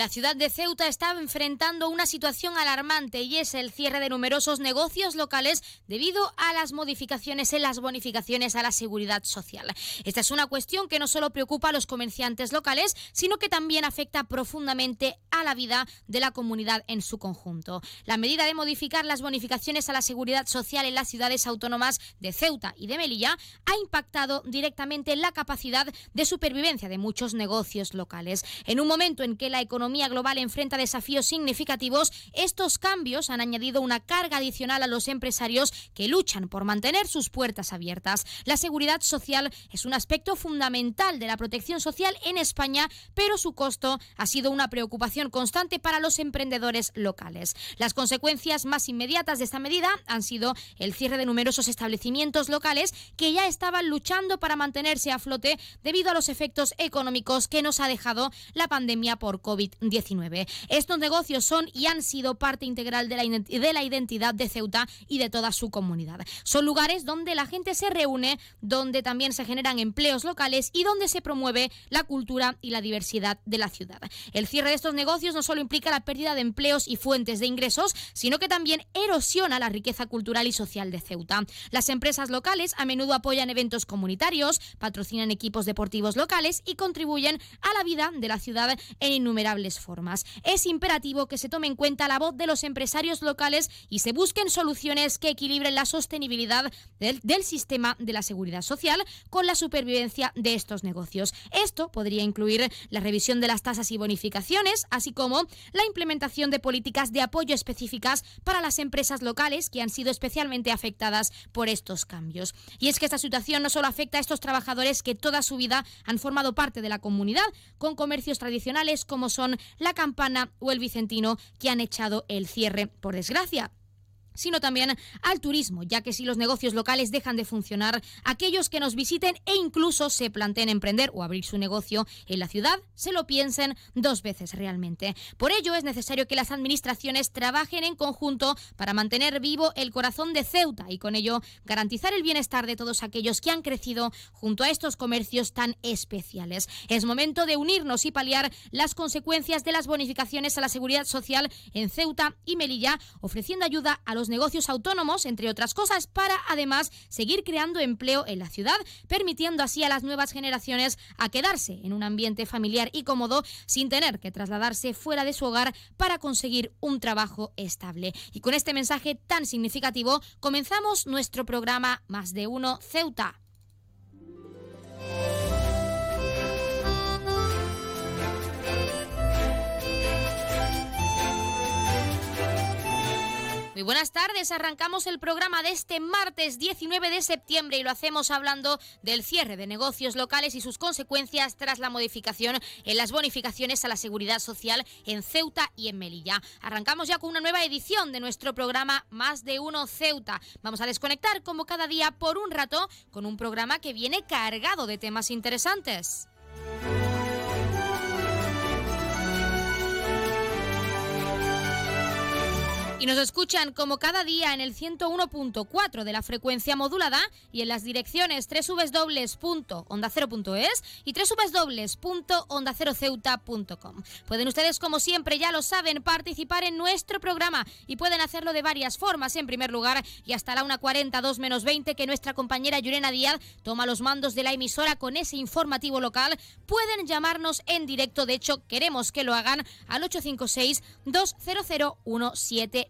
La ciudad de Ceuta está enfrentando una situación alarmante y es el cierre de numerosos negocios locales debido a las modificaciones en las bonificaciones a la seguridad social. Esta es una cuestión que no solo preocupa a los comerciantes locales, sino que también afecta profundamente a la vida de la comunidad en su conjunto. La medida de modificar las bonificaciones a la seguridad social en las ciudades autónomas de Ceuta y de Melilla ha impactado directamente en la capacidad de supervivencia de muchos negocios locales. En un momento en que la economía global enfrenta desafíos significativos, estos cambios han añadido una carga adicional a los empresarios que luchan por mantener sus puertas abiertas. La seguridad social es un aspecto fundamental de la protección social en España, pero su costo ha sido una preocupación constante para los emprendedores locales. Las consecuencias más inmediatas de esta medida han sido el cierre de numerosos establecimientos locales que ya estaban luchando para mantenerse a flote debido a los efectos económicos que nos ha dejado la pandemia por COVID. 19 Estos negocios son y han sido parte integral de la, de la identidad de Ceuta y de toda su comunidad. Son lugares donde la gente se reúne, donde también se generan empleos locales y donde se promueve la cultura y la diversidad de la ciudad. El cierre de estos negocios no solo implica la pérdida de empleos y fuentes de ingresos, sino que también erosiona la riqueza cultural y social de Ceuta. Las empresas locales a menudo apoyan eventos comunitarios, patrocinan equipos deportivos locales y contribuyen a la vida de la ciudad en innumerables formas. Es imperativo que se tome en cuenta la voz de los empresarios locales y se busquen soluciones que equilibren la sostenibilidad del, del sistema de la seguridad social con la supervivencia de estos negocios. Esto podría incluir la revisión de las tasas y bonificaciones, así como la implementación de políticas de apoyo específicas para las empresas locales que han sido especialmente afectadas por estos cambios. Y es que esta situación no solo afecta a estos trabajadores que toda su vida han formado parte de la comunidad, con comercios tradicionales como son la Campana o el Vicentino que han echado el cierre, por desgracia sino también al turismo, ya que si los negocios locales dejan de funcionar, aquellos que nos visiten e incluso se planteen emprender o abrir su negocio en la ciudad, se lo piensen dos veces realmente. Por ello es necesario que las administraciones trabajen en conjunto para mantener vivo el corazón de Ceuta y con ello garantizar el bienestar de todos aquellos que han crecido junto a estos comercios tan especiales. Es momento de unirnos y paliar las consecuencias de las bonificaciones a la seguridad social en Ceuta y Melilla, ofreciendo ayuda a los negocios autónomos, entre otras cosas, para además seguir creando empleo en la ciudad, permitiendo así a las nuevas generaciones a quedarse en un ambiente familiar y cómodo sin tener que trasladarse fuera de su hogar para conseguir un trabajo estable. Y con este mensaje tan significativo comenzamos nuestro programa Más de Uno Ceuta. Muy buenas tardes, arrancamos el programa de este martes 19 de septiembre y lo hacemos hablando del cierre de negocios locales y sus consecuencias tras la modificación en las bonificaciones a la seguridad social en Ceuta y en Melilla. Arrancamos ya con una nueva edición de nuestro programa Más de Uno Ceuta. Vamos a desconectar como cada día por un rato con un programa que viene cargado de temas interesantes. Y nos escuchan como cada día en el 101.4 de la frecuencia modulada y en las direcciones www.ondacero.es y www.ondaceroceuta.com. Pueden ustedes, como siempre, ya lo saben, participar en nuestro programa y pueden hacerlo de varias formas. En primer lugar, y hasta la 1.40, menos 20, que nuestra compañera Yurena Díaz toma los mandos de la emisora con ese informativo local, pueden llamarnos en directo. De hecho, queremos que lo hagan al 856 200 179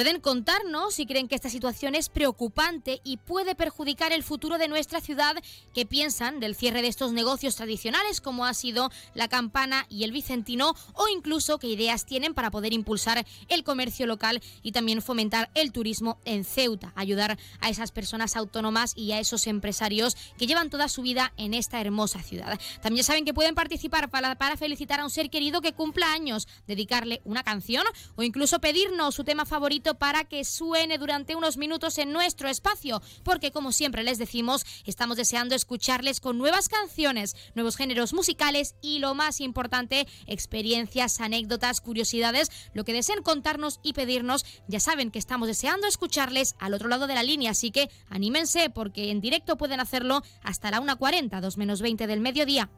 Pueden contarnos si creen que esta situación es preocupante y puede perjudicar el futuro de nuestra ciudad, qué piensan del cierre de estos negocios tradicionales como ha sido la Campana y el Vicentino o incluso qué ideas tienen para poder impulsar el comercio local y también fomentar el turismo en Ceuta, ayudar a esas personas autónomas y a esos empresarios que llevan toda su vida en esta hermosa ciudad. También saben que pueden participar para, felicitar a un ser querido que cumpla años, dedicarle una canción o incluso pedirnos su tema favorito para que suene durante unos minutos en nuestro espacio, porque como siempre les decimos, estamos deseando escucharles con nuevas canciones, nuevos géneros musicales y lo más importante, experiencias, anécdotas, curiosidades, lo que deseen contarnos y pedirnos, ya saben que estamos deseando escucharles al otro lado de la línea, así que anímense porque en directo pueden hacerlo hasta la 1.40, 2 menos 20 del mediodía.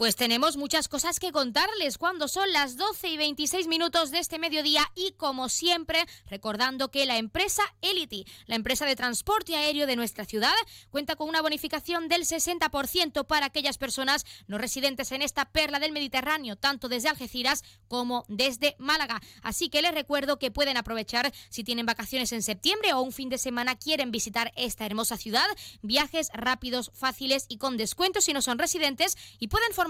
Pues tenemos muchas cosas que contarles cuando son las 12 y 26 minutos de este mediodía y como siempre recordando que la empresa Elity, la empresa de transporte aéreo de nuestra ciudad, cuenta con una bonificación del 60% para aquellas personas no residentes en esta perla del Mediterráneo, tanto desde Algeciras como desde Málaga. Así que les recuerdo que pueden aprovechar si tienen vacaciones en septiembre o un fin de semana quieren visitar esta hermosa ciudad, viajes rápidos, fáciles y con descuentos si no son residentes y pueden formar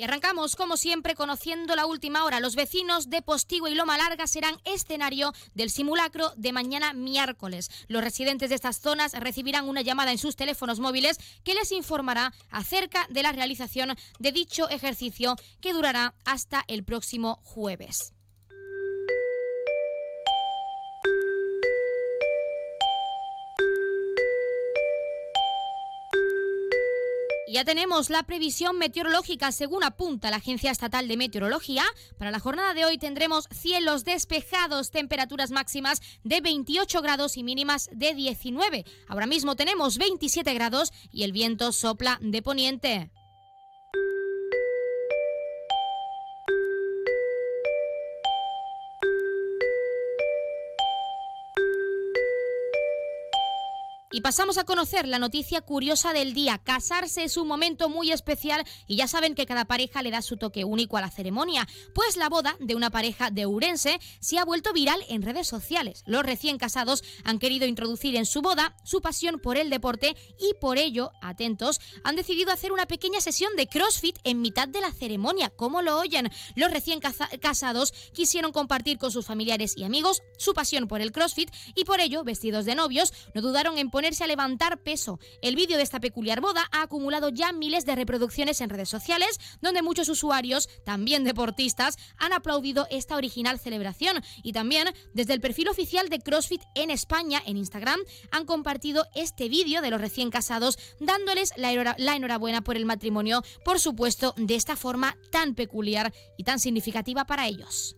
Y arrancamos, como siempre, conociendo la última hora. Los vecinos de Postigo y Loma Larga serán escenario del simulacro de mañana miércoles. Los residentes de estas zonas recibirán una llamada en sus teléfonos móviles que les informará acerca de la realización de dicho ejercicio que durará hasta el próximo jueves. Ya tenemos la previsión meteorológica según apunta la Agencia Estatal de Meteorología. Para la jornada de hoy tendremos cielos despejados, temperaturas máximas de 28 grados y mínimas de 19. Ahora mismo tenemos 27 grados y el viento sopla de poniente. Y pasamos a conocer la noticia curiosa del día. Casarse es un momento muy especial y ya saben que cada pareja le da su toque único a la ceremonia. Pues la boda de una pareja de Urense se ha vuelto viral en redes sociales. Los recién casados han querido introducir en su boda su pasión por el deporte y por ello, atentos, han decidido hacer una pequeña sesión de CrossFit en mitad de la ceremonia. ¿Cómo lo oyen? Los recién casados quisieron compartir con sus familiares y amigos su pasión por el CrossFit y por ello, vestidos de novios, no dudaron en poner ponerse a levantar peso. El vídeo de esta peculiar boda ha acumulado ya miles de reproducciones en redes sociales, donde muchos usuarios, también deportistas, han aplaudido esta original celebración. Y también desde el perfil oficial de CrossFit en España, en Instagram, han compartido este vídeo de los recién casados, dándoles la, la enhorabuena por el matrimonio, por supuesto, de esta forma tan peculiar y tan significativa para ellos.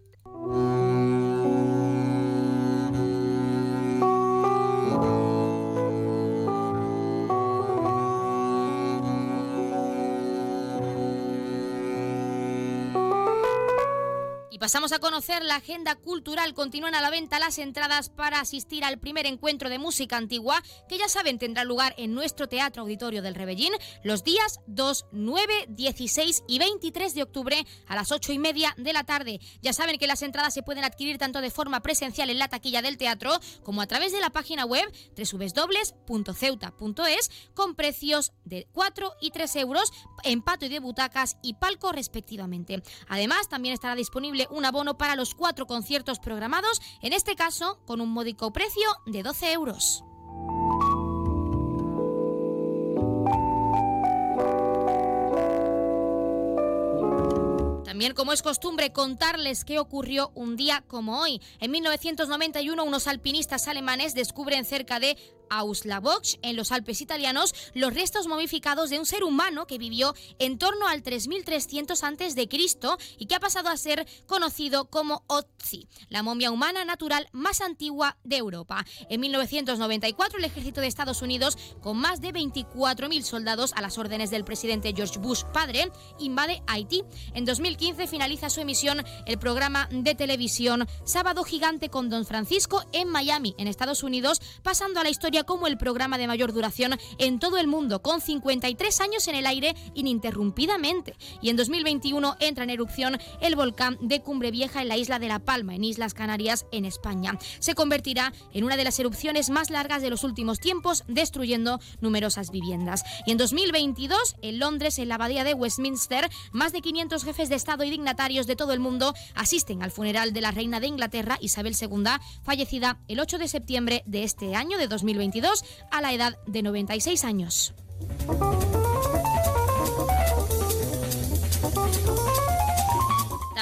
Pasamos a conocer la agenda cultural. Continúan a la venta las entradas para asistir al primer encuentro de música antigua, que ya saben tendrá lugar en nuestro Teatro Auditorio del Rebellín los días 2, 9, 16 y 23 de octubre a las 8 y media de la tarde. Ya saben que las entradas se pueden adquirir tanto de forma presencial en la taquilla del teatro como a través de la página web www.ceuta.es con precios de 4 y 3 euros en patio de butacas y palco respectivamente. Además, también estará disponible un abono para los cuatro conciertos programados, en este caso con un módico precio de 12 euros. También, como es costumbre, contarles qué ocurrió un día como hoy. En 1991, unos alpinistas alemanes descubren cerca de Auslavox, en los Alpes italianos, los restos momificados de un ser humano que vivió en torno al 3300 a.C. y que ha pasado a ser conocido como Otzi, la momia humana natural más antigua de Europa. En 1994, el ejército de Estados Unidos, con más de 24.000 soldados a las órdenes del presidente George Bush padre, invade Haití. En 2015 finaliza su emisión el programa de televisión Sábado Gigante con Don Francisco en Miami, en Estados Unidos, pasando a la historia como el programa de mayor duración en todo el mundo, con 53 años en el aire ininterrumpidamente. Y en 2021 entra en erupción el volcán de Cumbre Vieja en la isla de La Palma, en Islas Canarias, en España. Se convertirá en una de las erupciones más largas de los últimos tiempos, destruyendo numerosas viviendas. Y en 2022, en Londres, en la abadía de Westminster, más de 500 jefes de Estado y dignatarios de todo el mundo asisten al funeral de la reina de Inglaterra, Isabel II, fallecida el 8 de septiembre de este año de 2022 a la edad de 96 años.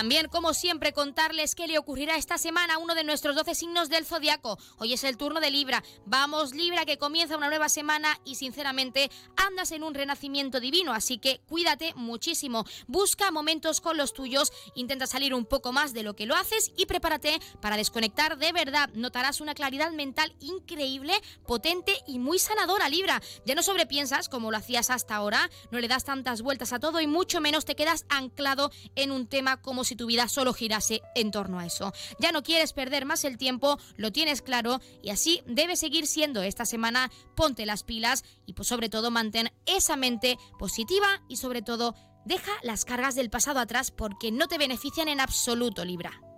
También, como siempre, contarles qué le ocurrirá esta semana a uno de nuestros 12 signos del zodiaco. Hoy es el turno de Libra. Vamos, Libra, que comienza una nueva semana y, sinceramente, andas en un renacimiento divino. Así que cuídate muchísimo. Busca momentos con los tuyos, intenta salir un poco más de lo que lo haces y prepárate para desconectar de verdad. Notarás una claridad mental increíble, potente y muy sanadora, Libra. Ya no sobrepiensas como lo hacías hasta ahora, no le das tantas vueltas a todo y mucho menos te quedas anclado en un tema como si tu vida solo girase en torno a eso. Ya no quieres perder más el tiempo, lo tienes claro y así debe seguir siendo esta semana. Ponte las pilas y pues sobre todo mantén esa mente positiva y sobre todo deja las cargas del pasado atrás porque no te benefician en absoluto, Libra.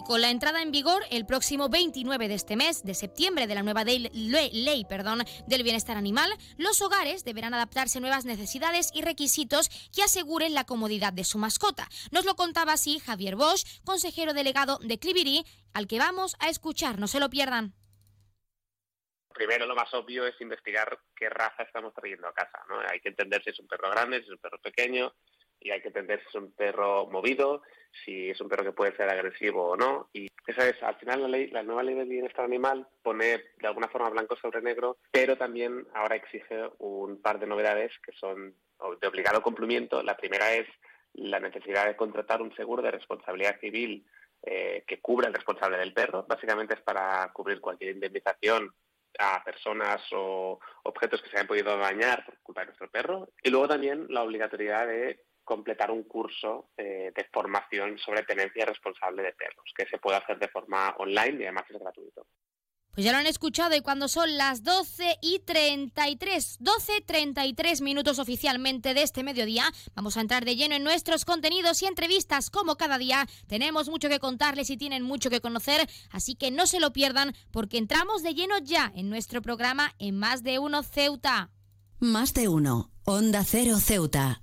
Con la entrada en vigor el próximo 29 de este mes, de septiembre, de la nueva ley, del bienestar animal, los hogares deberán adaptarse a nuevas necesidades y requisitos que aseguren la comodidad de su mascota. Nos lo contaba así Javier Bosch, consejero delegado de Clivirí, al que vamos a escuchar. No se lo pierdan. Primero, lo más obvio es investigar qué raza estamos trayendo a casa. ¿no? Hay que entender si es un perro grande, si es un perro pequeño, y hay que entender si es un perro movido, si es un perro que puede ser agresivo o no. Y esa es, al final, la, ley, la nueva ley del bienestar animal pone de alguna forma blanco sobre negro, pero también ahora exige un par de novedades que son de obligado cumplimiento. La primera es la necesidad de contratar un seguro de responsabilidad civil eh, que cubra el responsable del perro. Básicamente es para cubrir cualquier indemnización a personas o objetos que se hayan podido dañar por culpa de nuestro perro. Y luego también la obligatoriedad de completar un curso eh, de formación sobre tenencia responsable de perros, que se puede hacer de forma online y además es gratuito. Pues ya lo han escuchado y cuando son las 12 y 33, 12, 33 minutos oficialmente de este mediodía, vamos a entrar de lleno en nuestros contenidos y entrevistas como cada día. Tenemos mucho que contarles y tienen mucho que conocer, así que no se lo pierdan porque entramos de lleno ya en nuestro programa en Más de Uno Ceuta. Más de Uno, Onda Cero Ceuta.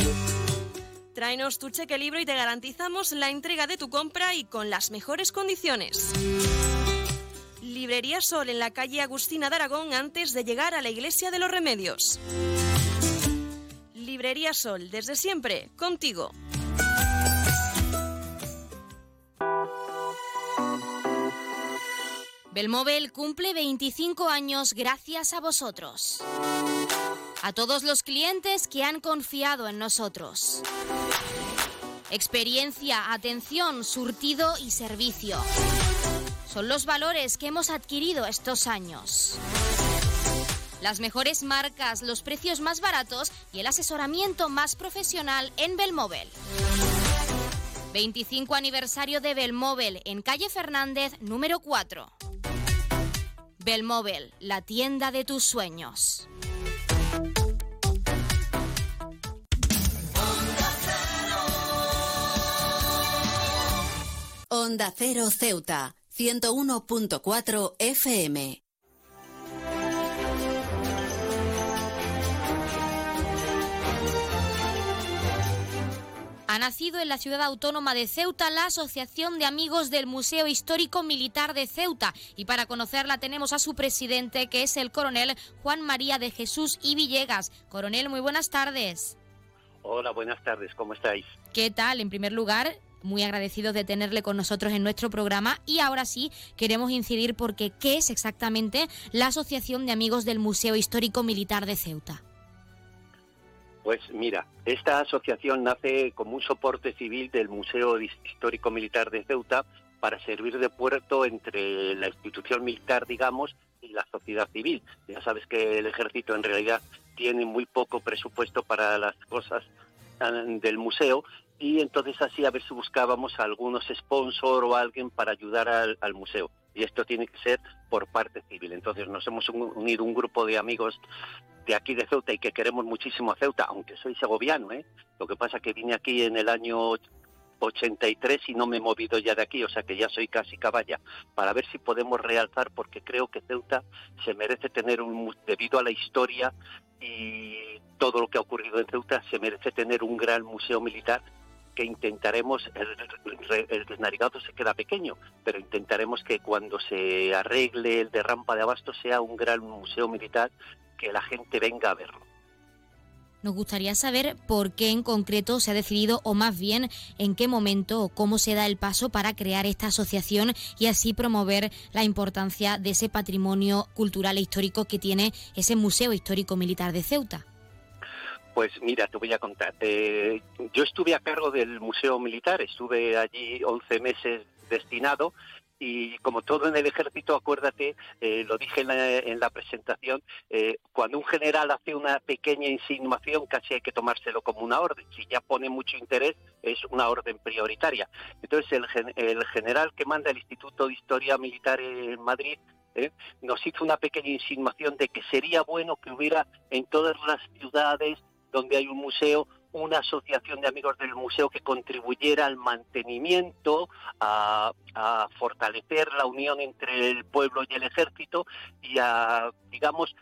Tráenos tu cheque libro y te garantizamos la entrega de tu compra y con las mejores condiciones. Librería Sol en la calle Agustina de Aragón antes de llegar a la Iglesia de los Remedios. Librería Sol, desde siempre, contigo. Belmóvil cumple 25 años gracias a vosotros. A todos los clientes que han confiado en nosotros. Experiencia, atención, surtido y servicio. Son los valores que hemos adquirido estos años. Las mejores marcas, los precios más baratos y el asesoramiento más profesional en Belmóvil. 25 aniversario de Belmóvil en calle Fernández número 4. Belmóvil, la tienda de tus sueños. Onda Cero Ceuta, 101.4 FM. Ha nacido en la ciudad autónoma de Ceuta la Asociación de Amigos del Museo Histórico Militar de Ceuta y para conocerla tenemos a su presidente que es el coronel Juan María de Jesús y Villegas. Coronel, muy buenas tardes. Hola, buenas tardes, ¿cómo estáis? ¿Qué tal? En primer lugar, muy agradecidos de tenerle con nosotros en nuestro programa y ahora sí queremos incidir porque qué es exactamente la Asociación de Amigos del Museo Histórico Militar de Ceuta. Pues mira, esta asociación nace como un soporte civil del Museo Histórico Militar de Ceuta para servir de puerto entre la institución militar, digamos, y la sociedad civil. Ya sabes que el ejército en realidad tiene muy poco presupuesto para las cosas del museo y entonces así a ver si buscábamos a algunos sponsor o alguien para ayudar al, museo. Y esto tiene que ser por parte civil. Entonces nos hemos unido un grupo de amigos de aquí de Ceuta y que queremos muchísimo a Ceuta, aunque soy segoviano, ¿eh? Lo que pasa que vine aquí en el año 83 y no me he movido ya de aquí, o sea que ya soy casi caballa, para ver si podemos realzar, porque creo que Ceuta se merece tener un, debido a la historia y todo lo que ha ocurrido en Ceuta, se merece tener un gran museo militar que intentaremos, el, el, se queda pequeño, pero intentaremos que cuando se arregle el de rampa de abasto sea un gran museo militar que la gente venga a verlo. Nos gustaría saber por qué en concreto se ha decidido, o más bien en qué momento o cómo se da el paso para crear esta asociación y así promover la importancia de ese patrimonio cultural e histórico que tiene ese Museo Histórico Militar de Ceuta. Pues mira, te voy a contar. Eh, yo estuve a cargo del Museo Militar, estuve allí 11 meses destinado y como todo en el ejército, acuérdate, eh, lo dije en la, presentación, eh, cuando un general hace una pequeña insinuación casi hay que tomárselo como una orden. Si ya pone mucho interés, es una orden prioritaria. Entonces el, el general que manda el Instituto de Historia Militar en Madrid nos hizo una pequeña insinuación de que sería bueno que hubiera en todas las ciudades donde hay un museo, una asociación de amigos del museo que contribuyera al mantenimiento, a, fortalecer la unión entre el pueblo y el ejército y a, digamos,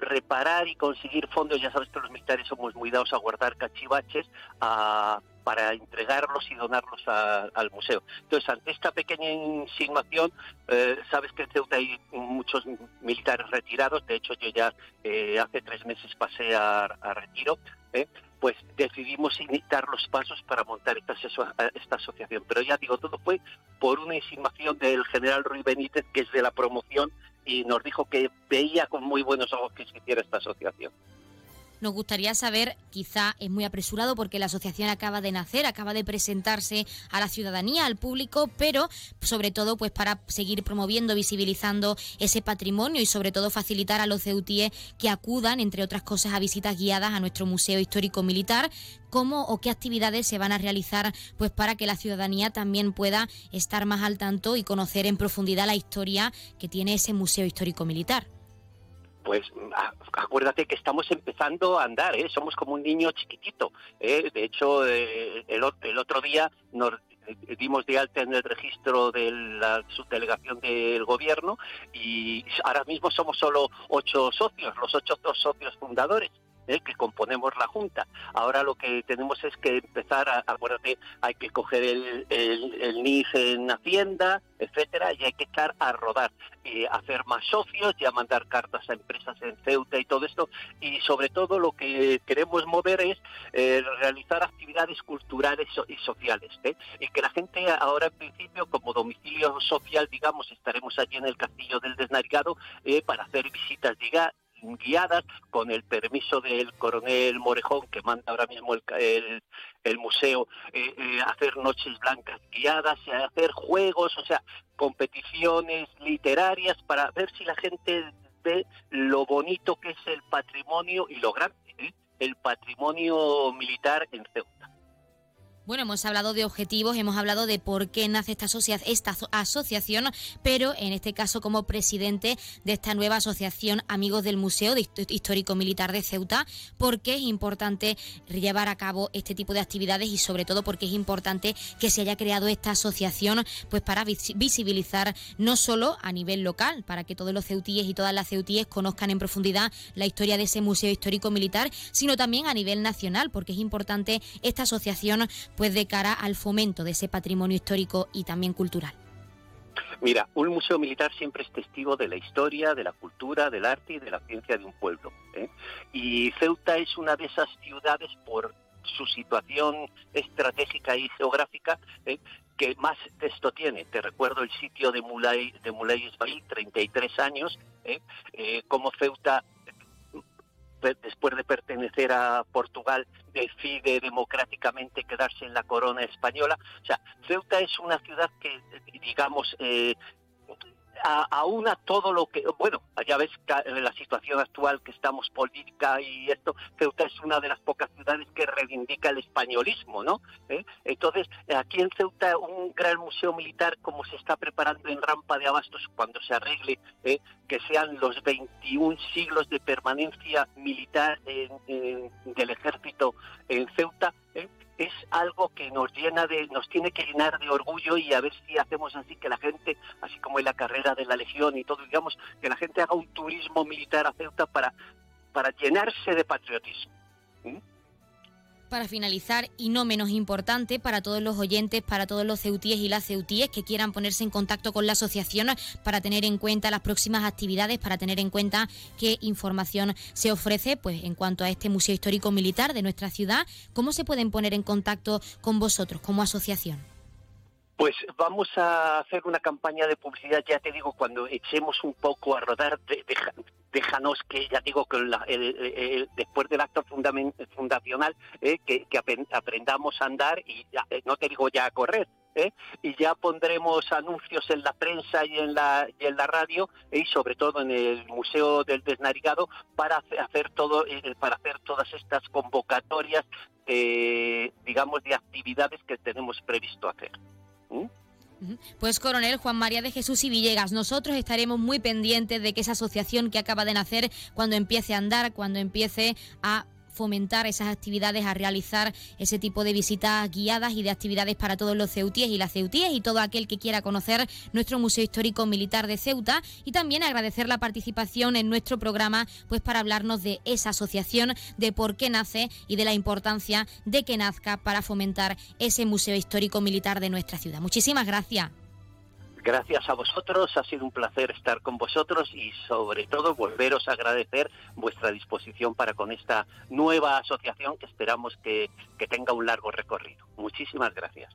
reparar y conseguir fondos. Ya sabes que los militares somos muy dados a guardar cachivaches para entregarlos y donarlos al museo. Entonces, ante esta pequeña insinuación, eh, sabes que en Ceuta hay muchos militares retirados. De hecho, yo ya eh, hace tres meses pasé a, retiro. ¿eh? pues decidimos iniciar los pasos para montar esta, asociación. Pero ya digo, todo fue por una insinuación del general Ruiz Benítez, que es de la promoción, y nos dijo que veía con muy buenos ojos que se hiciera esta asociación. Nos gustaría saber, quizá es muy apresurado porque la asociación acaba de nacer, acaba de presentarse a la ciudadanía, al público, pero sobre todo pues para seguir promoviendo, visibilizando ese patrimonio y sobre todo facilitar a los ceutíes que acudan, entre otras cosas, a visitas guiadas a nuestro Museo Histórico Militar, cómo o qué actividades se van a realizar pues para que la ciudadanía también pueda estar más al tanto y conocer en profundidad la historia que tiene ese Museo Histórico Militar pues acuérdate que estamos empezando a andar, ¿eh? somos como un niño chiquitito. ¿eh? De hecho, eh, el, otro día nos dimos de alta en el registro de la subdelegación del gobierno y ahora mismo somos solo ocho socios, los ocho socios fundadores. ¿Eh? que componemos la Junta. Ahora lo que tenemos es que empezar, a, acuérdate, hay que coger el, el, NIF en Hacienda, etcétera, y hay que echar a rodar, y hacer más socios, ya mandar cartas a empresas en Ceuta y todo esto, y sobre todo lo que queremos mover es eh, realizar actividades culturales y sociales, ¿eh? y que la gente ahora en principio como domicilio social, digamos, estaremos allí en el Castillo del Desnarigado para hacer visitas, diga, guiadas con el permiso del coronel Morejón que manda ahora mismo el, el, museo eh, eh, hacer noches blancas guiadas hacer juegos o sea competiciones literarias para ver si la gente ve lo bonito que es el patrimonio y lo grande ¿eh? el patrimonio militar en Ceuta bueno, hemos hablado de objetivos, hemos hablado de por qué nace esta, esta asociación, pero en este caso como presidente de esta nueva asociación Amigos del Museo Histórico Militar de Ceuta, ¿por qué es importante llevar a cabo este tipo de actividades y sobre todo porque es importante que se haya creado esta asociación pues para visibilizar no solo a nivel local, para que todos los ceutíes y todas las ceutíes conozcan en profundidad la historia de ese Museo Histórico Militar, sino también a nivel nacional, porque es importante esta asociación pues de cara al fomento de ese patrimonio histórico y también cultural? Mira, un museo militar siempre es testigo de la historia, de la cultura, del arte y de la ciencia de un pueblo. ¿eh? Y Ceuta es una de esas ciudades por su situación estratégica y geográfica ¿eh? que más texto tiene. Te recuerdo el sitio de Mulay, de Mulay Ismail, 33 años, ¿eh? como Ceuta después de pertenecer a Portugal, decide democráticamente quedarse en la corona española. O sea, Ceuta es una ciudad que, digamos, eh, aúna todo lo que, bueno, ya ves en la situación actual que estamos política y esto, Ceuta es una de las pocas ciudades que reivindica el españolismo, ¿no? ¿Eh? Entonces, aquí en Ceuta un gran museo militar como se está preparando en Rampa de Abastos cuando se arregle, ¿eh? que sean los 21 siglos de permanencia militar del ejército en Ceuta, ¿eh? Es algo que nos llena de, nos tiene que llenar de orgullo y a ver si hacemos así que la gente, así como en la carrera de la Legión y todo, digamos, que la gente haga un turismo militar a Ceuta para, para llenarse de patriotismo. Para finalizar, y no menos importante, para todos los oyentes, para todos los ceutíes y las ceutíes que quieran ponerse en contacto con la asociación para tener en cuenta las próximas actividades, para tener en cuenta qué información se ofrece pues, en cuanto a este Museo Histórico Militar de nuestra ciudad, ¿cómo se pueden poner en contacto con vosotros como asociación? Pues vamos a hacer una campaña de publicidad, ya te digo, cuando echemos un poco a rodar, déjanos que, ya digo, que después del acto fundacional, eh, que, aprendamos a andar y eh, no te digo ya a correr, eh, y ya pondremos anuncios en la prensa y en la, y en la radio y sobre todo en el Museo del Desnarigado para hacer todo para hacer todas estas convocatorias digamos de actividades que tenemos previsto hacer. Pues coronel Juan María de Jesús y Villegas, nosotros estaremos muy pendientes de que esa asociación que acaba de nacer, cuando empiece a andar, cuando empiece a fomentar esas actividades, a realizar ese tipo de visitas guiadas y de actividades para todos los ceutíes y las ceutíes y todo aquel que quiera conocer nuestro Museo Histórico Militar de Ceuta y también agradecer la participación en nuestro programa pues para hablarnos de esa asociación, de por qué nace y de la importancia de que nazca para fomentar ese Museo Histórico Militar de nuestra ciudad. Muchísimas gracias. Gracias a vosotros, ha sido un placer estar con vosotros y sobre todo volveros a agradecer vuestra disposición para con esta nueva asociación que esperamos que, que tenga un largo recorrido. Muchísimas gracias.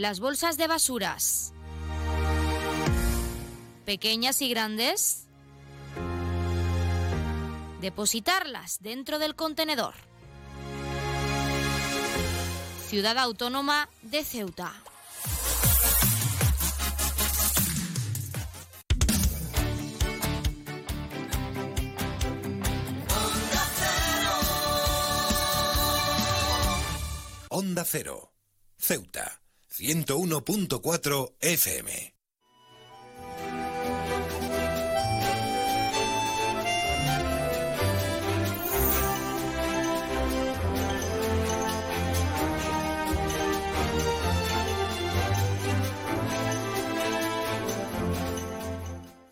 Las bolsas de basuras. Pequeñas y grandes. Depositarlas dentro del contenedor. Ciudad Autónoma de Ceuta. Onda Cero. Ceuta. 101.4 FM.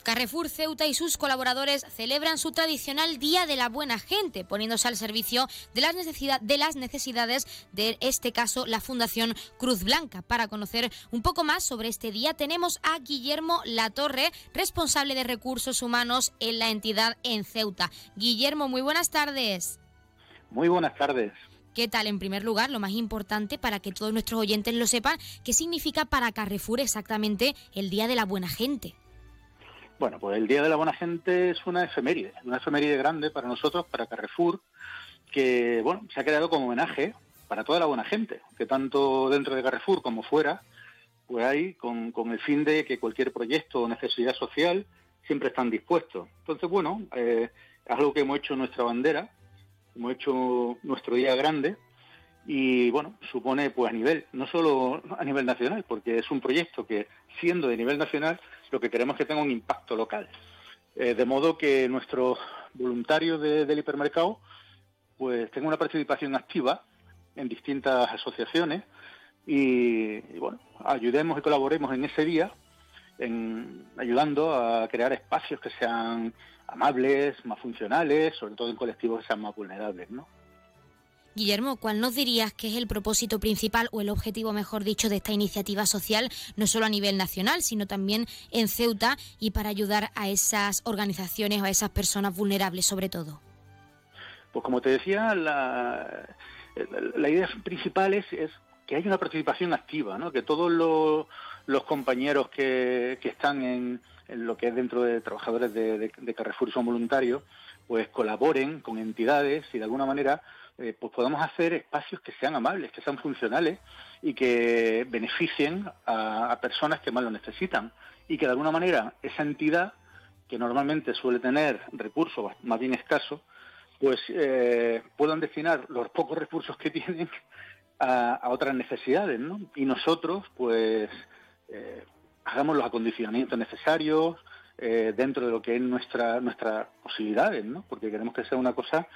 Carrefour Ceuta y sus colaboradores celebran su tradicional Día de la Buena Gente, poniéndose al servicio de las, necesidad- de las necesidades de este caso la Fundación Cruz Blanca. Para conocer un poco más sobre este día tenemos a Guillermo Latorre, responsable de recursos humanos en la entidad en Ceuta. Guillermo, muy buenas tardes. Muy buenas tardes. ¿Qué tal? En primer lugar, lo más importante para que todos nuestros oyentes lo sepan, ¿qué significa para Carrefour exactamente el Día de la Buena Gente? Bueno, pues el Día de la Buena Gente es una efeméride, una efeméride grande para nosotros, para Carrefour, que bueno, se ha creado como homenaje para toda la buena gente, que tanto dentro de Carrefour como fuera, pues hay con, con el fin de que cualquier proyecto o necesidad social siempre están dispuestos. Entonces, bueno, eh, es algo que hemos hecho nuestra bandera, hemos hecho nuestro día grande y bueno, supone pues a nivel, no solo a nivel nacional, porque es un proyecto que siendo de nivel nacional, lo que queremos es que tenga un impacto local. Eh, de modo que nuestros voluntarios del hipermercado pues tengan una participación activa en distintas asociaciones y, bueno, ayudemos y colaboremos en ese día ayudando a crear espacios que sean amables, más funcionales, sobre todo en colectivos que sean más vulnerables, ¿no? Guillermo, ¿cuál nos dirías que es el propósito principal o el objetivo, mejor dicho, de esta iniciativa social, no solo a nivel nacional, sino también en Ceuta y para ayudar a esas organizaciones o a esas personas vulnerables sobre todo? Pues como te decía, la, idea principal es, que haya una participación activa, ¿no? que todos los, compañeros que, están en, lo que es dentro de trabajadores de, de Carrefour son voluntarios, pues colaboren con entidades y de alguna manera eh, pues podamos hacer espacios que sean amables, que sean funcionales y que beneficien a, personas que más lo necesitan. Y que de alguna manera esa entidad, que normalmente suele tener recursos más bien escasos, pues eh, puedan destinar los pocos recursos que tienen a, otras necesidades, ¿no? Y nosotros, pues, eh, hagamos los acondicionamientos necesarios dentro de lo que es nuestra nuestras posibilidades, ¿no? Porque queremos que sea una cosa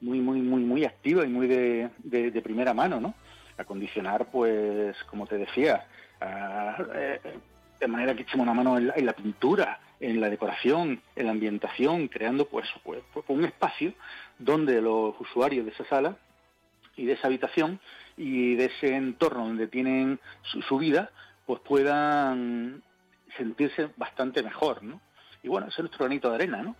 muy, muy, muy, muy activa y muy de, de, primera mano, ¿no? Acondicionar, pues, como te decía, eh, de manera que echemos una mano en la, pintura, en la decoración, en la ambientación, creando, pues, pues, pues, un espacio donde los usuarios de esa sala y de esa habitación y de ese entorno donde tienen su, su vida, pues puedan sentirse bastante mejor, ¿no? Y bueno, ese es nuestro granito de arena, ¿no?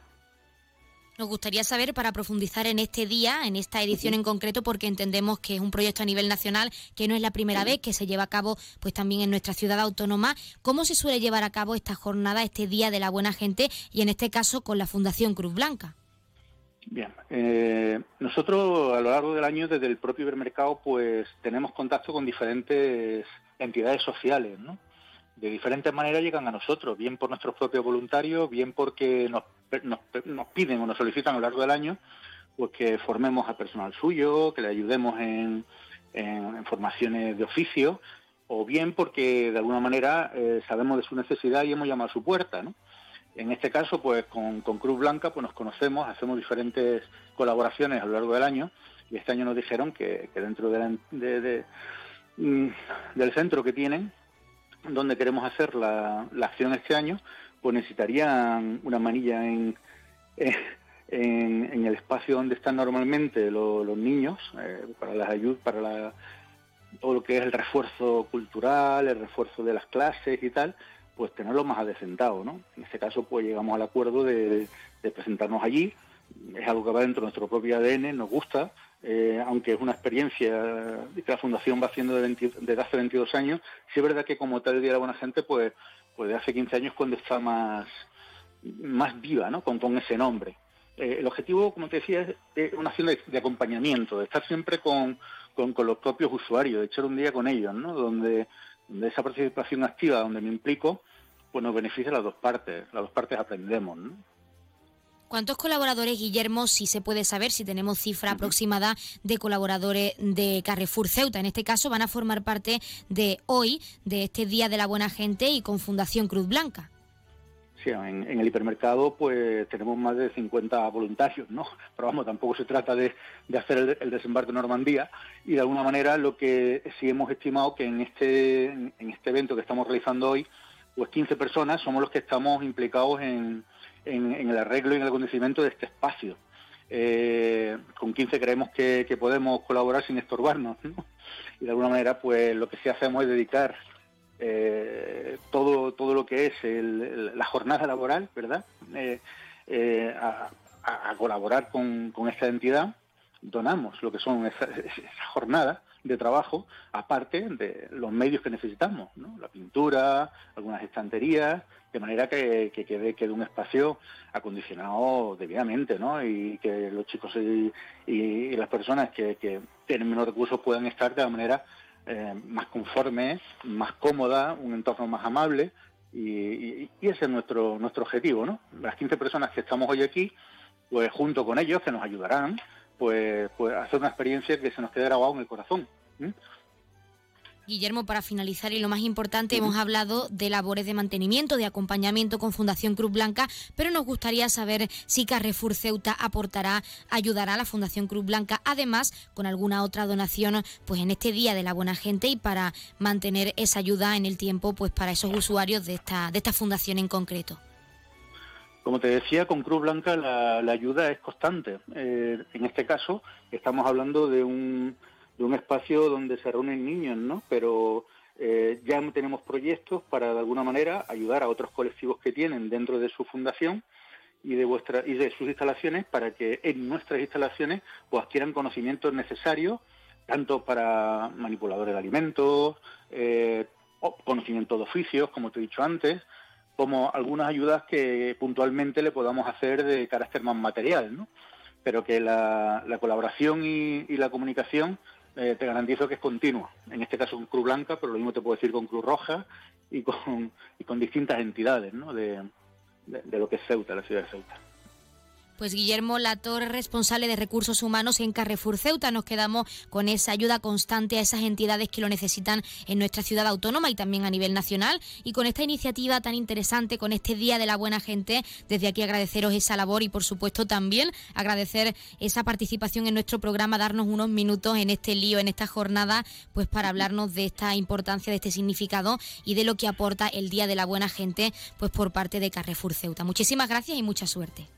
Nos gustaría saber, para profundizar en este día, en esta edición en concreto, porque entendemos que es un proyecto a nivel nacional, que no es la primera vez que se lleva a cabo pues también en nuestra ciudad autónoma, ¿cómo se suele llevar a cabo esta jornada, este Día de la Buena Gente, y en este caso con la Fundación Cruz Blanca? Bien, eh, nosotros a lo largo del año desde el propio hipermercado pues tenemos contacto con diferentes entidades sociales, ¿no? De diferentes maneras llegan a nosotros, bien por nuestros propios voluntarios, bien porque nos, nos, piden o nos solicitan a lo largo del año pues que formemos a personal suyo, que le ayudemos en, en, formaciones de oficio, o bien porque de alguna manera eh, sabemos de su necesidad y hemos llamado a su puerta, ¿no? En este caso, pues con, Cruz Blanca pues nos conocemos, hacemos diferentes colaboraciones a lo largo del año y este año nos dijeron que, dentro de mm, del centro que tienen, donde queremos hacer la, acción este año, pues necesitarían una manilla en, en, el espacio donde están normalmente los niños, eh, para las ayudas, para la, todo lo que es el refuerzo cultural, el refuerzo de las clases y tal, pues tenerlo más adecentado, ¿no? En este caso, pues llegamos al acuerdo de presentarnos allí, es algo que va dentro de nuestro propio ADN, nos gusta, eh, aunque es una experiencia que la Fundación va haciendo desde hace 22 años, sí es verdad que como tal Día de la Buena Gente, pues, pues de hace 15 años cuando está más, más viva, ¿no? Con, ese nombre. Eh, el objetivo, como te decía, es una acción de, acompañamiento, de estar siempre con, con, los propios usuarios, de echar un día con ellos, ¿no? Donde, donde esa participación activa, donde me implico, pues nos beneficia las dos partes, las dos partes aprendemos, ¿no? ¿Cuántos colaboradores, Guillermo, si se puede saber, si tenemos cifra aproximada de colaboradores de Carrefour Ceuta? En este caso van a formar parte de hoy, de este Día de la Buena Gente y con Fundación Cruz Blanca. Sí, en, el hipermercado pues tenemos más de 50 voluntarios, ¿no? Pero vamos, tampoco se trata de, hacer el, desembarco en Normandía y de alguna manera lo que sí hemos estimado que en este, en este evento que estamos realizando hoy, pues 15 personas somos los que estamos implicados en en, el arreglo y en el acontecimiento de este espacio. Eh, con 15 creemos que, podemos colaborar sin estorbarnos, Y de alguna manera, pues lo que sí hacemos es dedicar eh, todo, todo lo que es la jornada laboral, ¿verdad? Eh, a, colaborar con, esta entidad. Donamos lo que son esas esa jornadas de trabajo, aparte de los medios que necesitamos, ¿no? la pintura, algunas estanterías, de manera que, quede, quede, un espacio acondicionado debidamente, ¿no? y que los chicos y, las personas que, tienen menos recursos puedan estar de la manera eh, más conforme, más cómoda, un entorno más amable, y, ese es nuestro, nuestro objetivo. ¿no? Las 15 personas que estamos hoy aquí, pues junto con ellos, que nos ayudarán, pues, pues hacer una experiencia que se nos quede grabado en el corazón. Guillermo, para finalizar y lo más importante, hemos hablado de labores de mantenimiento, de acompañamiento con Fundación Cruz Blanca, pero nos gustaría saber si Carrefour Ceuta aportará, ayudará a la Fundación Cruz Blanca, además con alguna otra donación, pues en este día de la buena gente y para mantener esa ayuda en el tiempo, pues para esos usuarios de esta de esta fundación en concreto. Como te decía, con Cruz Blanca la, ayuda es constante. Eh, en este caso, estamos hablando de un de un espacio donde se reúnen niños, ¿no? Pero eh, ya tenemos proyectos para de alguna manera ayudar a otros colectivos que tienen dentro de su fundación y de vuestra y de sus instalaciones para que en nuestras instalaciones pues adquieran conocimientos necesarios tanto para manipuladores de alimentos, eh, conocimiento de oficios, como te he dicho antes, como algunas ayudas que puntualmente le podamos hacer de carácter más material, ¿no? Pero que la, colaboración y la comunicación eh, te garantizo que es continua. En este caso con Cruz Blanca, pero lo mismo te puedo decir con Cruz Roja y con, distintas entidades ¿no? de lo que es Ceuta, la ciudad de Ceuta. Pues Guillermo Latorre, responsable de recursos humanos en Carrefour Ceuta, nos quedamos con esa ayuda constante a esas entidades que lo necesitan en nuestra ciudad autónoma y también a nivel nacional. Y con esta iniciativa tan interesante, con este Día de la Buena Gente, desde aquí agradeceros esa labor y por supuesto también agradecer esa participación en nuestro programa, darnos unos minutos en este lío, en esta jornada, pues para hablarnos de esta importancia, de este significado y de lo que aporta el Día de la Buena Gente, pues por parte de Carrefour Ceuta. Muchísimas gracias y mucha suerte.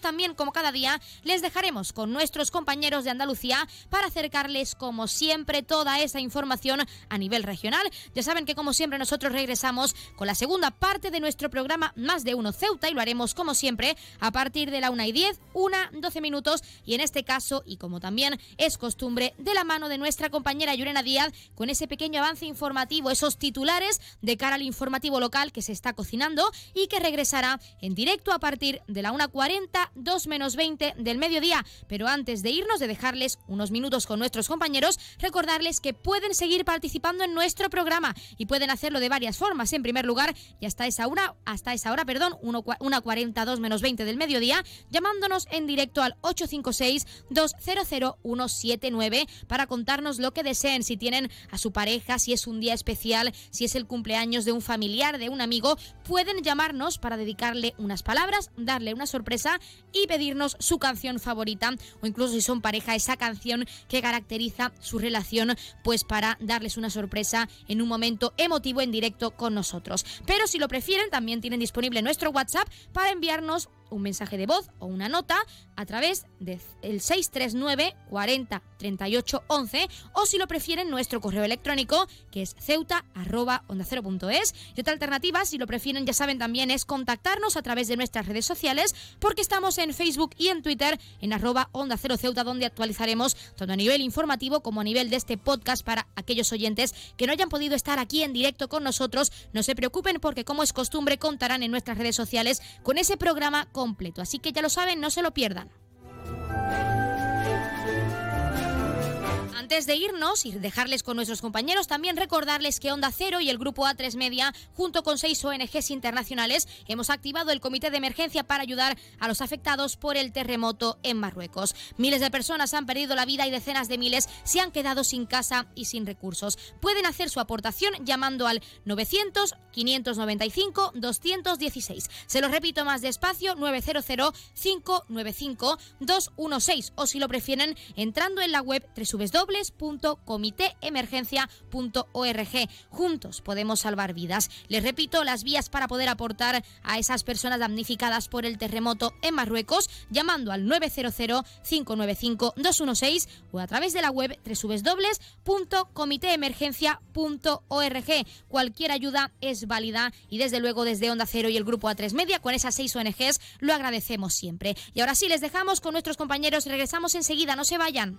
también, como cada día, les dejaremos con nuestros compañeros de Andalucía para acercarles, como siempre, toda esa información a nivel regional. Ya saben que, como siempre, nosotros regresamos con la segunda parte de nuestro programa Más de Uno Ceuta y lo haremos, como siempre, a partir de la 1 y 10, 1, 12 minutos y en este caso, y como también es costumbre, de la mano de nuestra compañera Yurena Díaz con ese pequeño avance informativo, esos titulares de cara al informativo local que se está cocinando y que regresará en directo a partir de la 1.40 2 menos 20 del mediodía. Pero antes de irnos, de dejarles unos minutos con nuestros compañeros, recordarles que pueden seguir participando en nuestro programa y pueden hacerlo de varias formas. En primer lugar, y hasta esa hora, hasta esa hora, perdón, 1.42 menos 20 del mediodía, llamándonos en directo al 856-200-179 para contarnos lo que deseen, si tienen a su pareja, si es un día especial, si es el cumpleaños de un familiar, de un amigo, pueden llamarnos para dedicarle unas palabras, darle una sorpresa y pedirnos su canción favorita o incluso si son pareja esa canción que caracteriza su relación pues para darles una sorpresa en un momento emotivo en directo con nosotros. Pero si lo prefieren también tienen disponible nuestro WhatsApp para enviarnos un mensaje de voz o una nota a través del 639 40 38 11 o si lo prefieren nuestro correo electrónico que es ceuta arroba onda y otra alternativa si lo prefieren ya saben también es contactarnos a través de nuestras redes sociales porque estamos en Facebook y en Twitter en arroba onda cero ceuta donde actualizaremos tanto a nivel informativo como a nivel de este podcast para aquellos oyentes que no hayan podido estar aquí en directo con nosotros. No se preocupen porque como es costumbre contarán en nuestras redes sociales con ese programa completo. Así que ya lo saben, no se lo pierdan. Antes de irnos y dejarles con nuestros compañeros, también recordarles que Onda Cero y el Grupo A3 Media, junto con seis ONGs internacionales, hemos activado el Comité de Emergencia para ayudar a los afectados por el terremoto en Marruecos. Miles de personas han perdido la vida y decenas de miles se han quedado sin casa y sin recursos. Pueden hacer su aportación llamando al 900-595-216. Se lo repito más despacio, 900-595-216 o si lo prefieren entrando en la web www www.comiteemergencia.org. Juntos podemos salvar vidas. Les repito, las vías para poder aportar a esas personas damnificadas por el terremoto en Marruecos, llamando al 900-595-216 o a través de la web www.comiteemergencia.org. Cualquier ayuda es válida y desde luego desde Onda Cero y el Grupo A3 Media con esas seis ONGs lo agradecemos siempre. Y ahora sí, les dejamos con nuestros compañeros. Regresamos enseguida, no se vayan.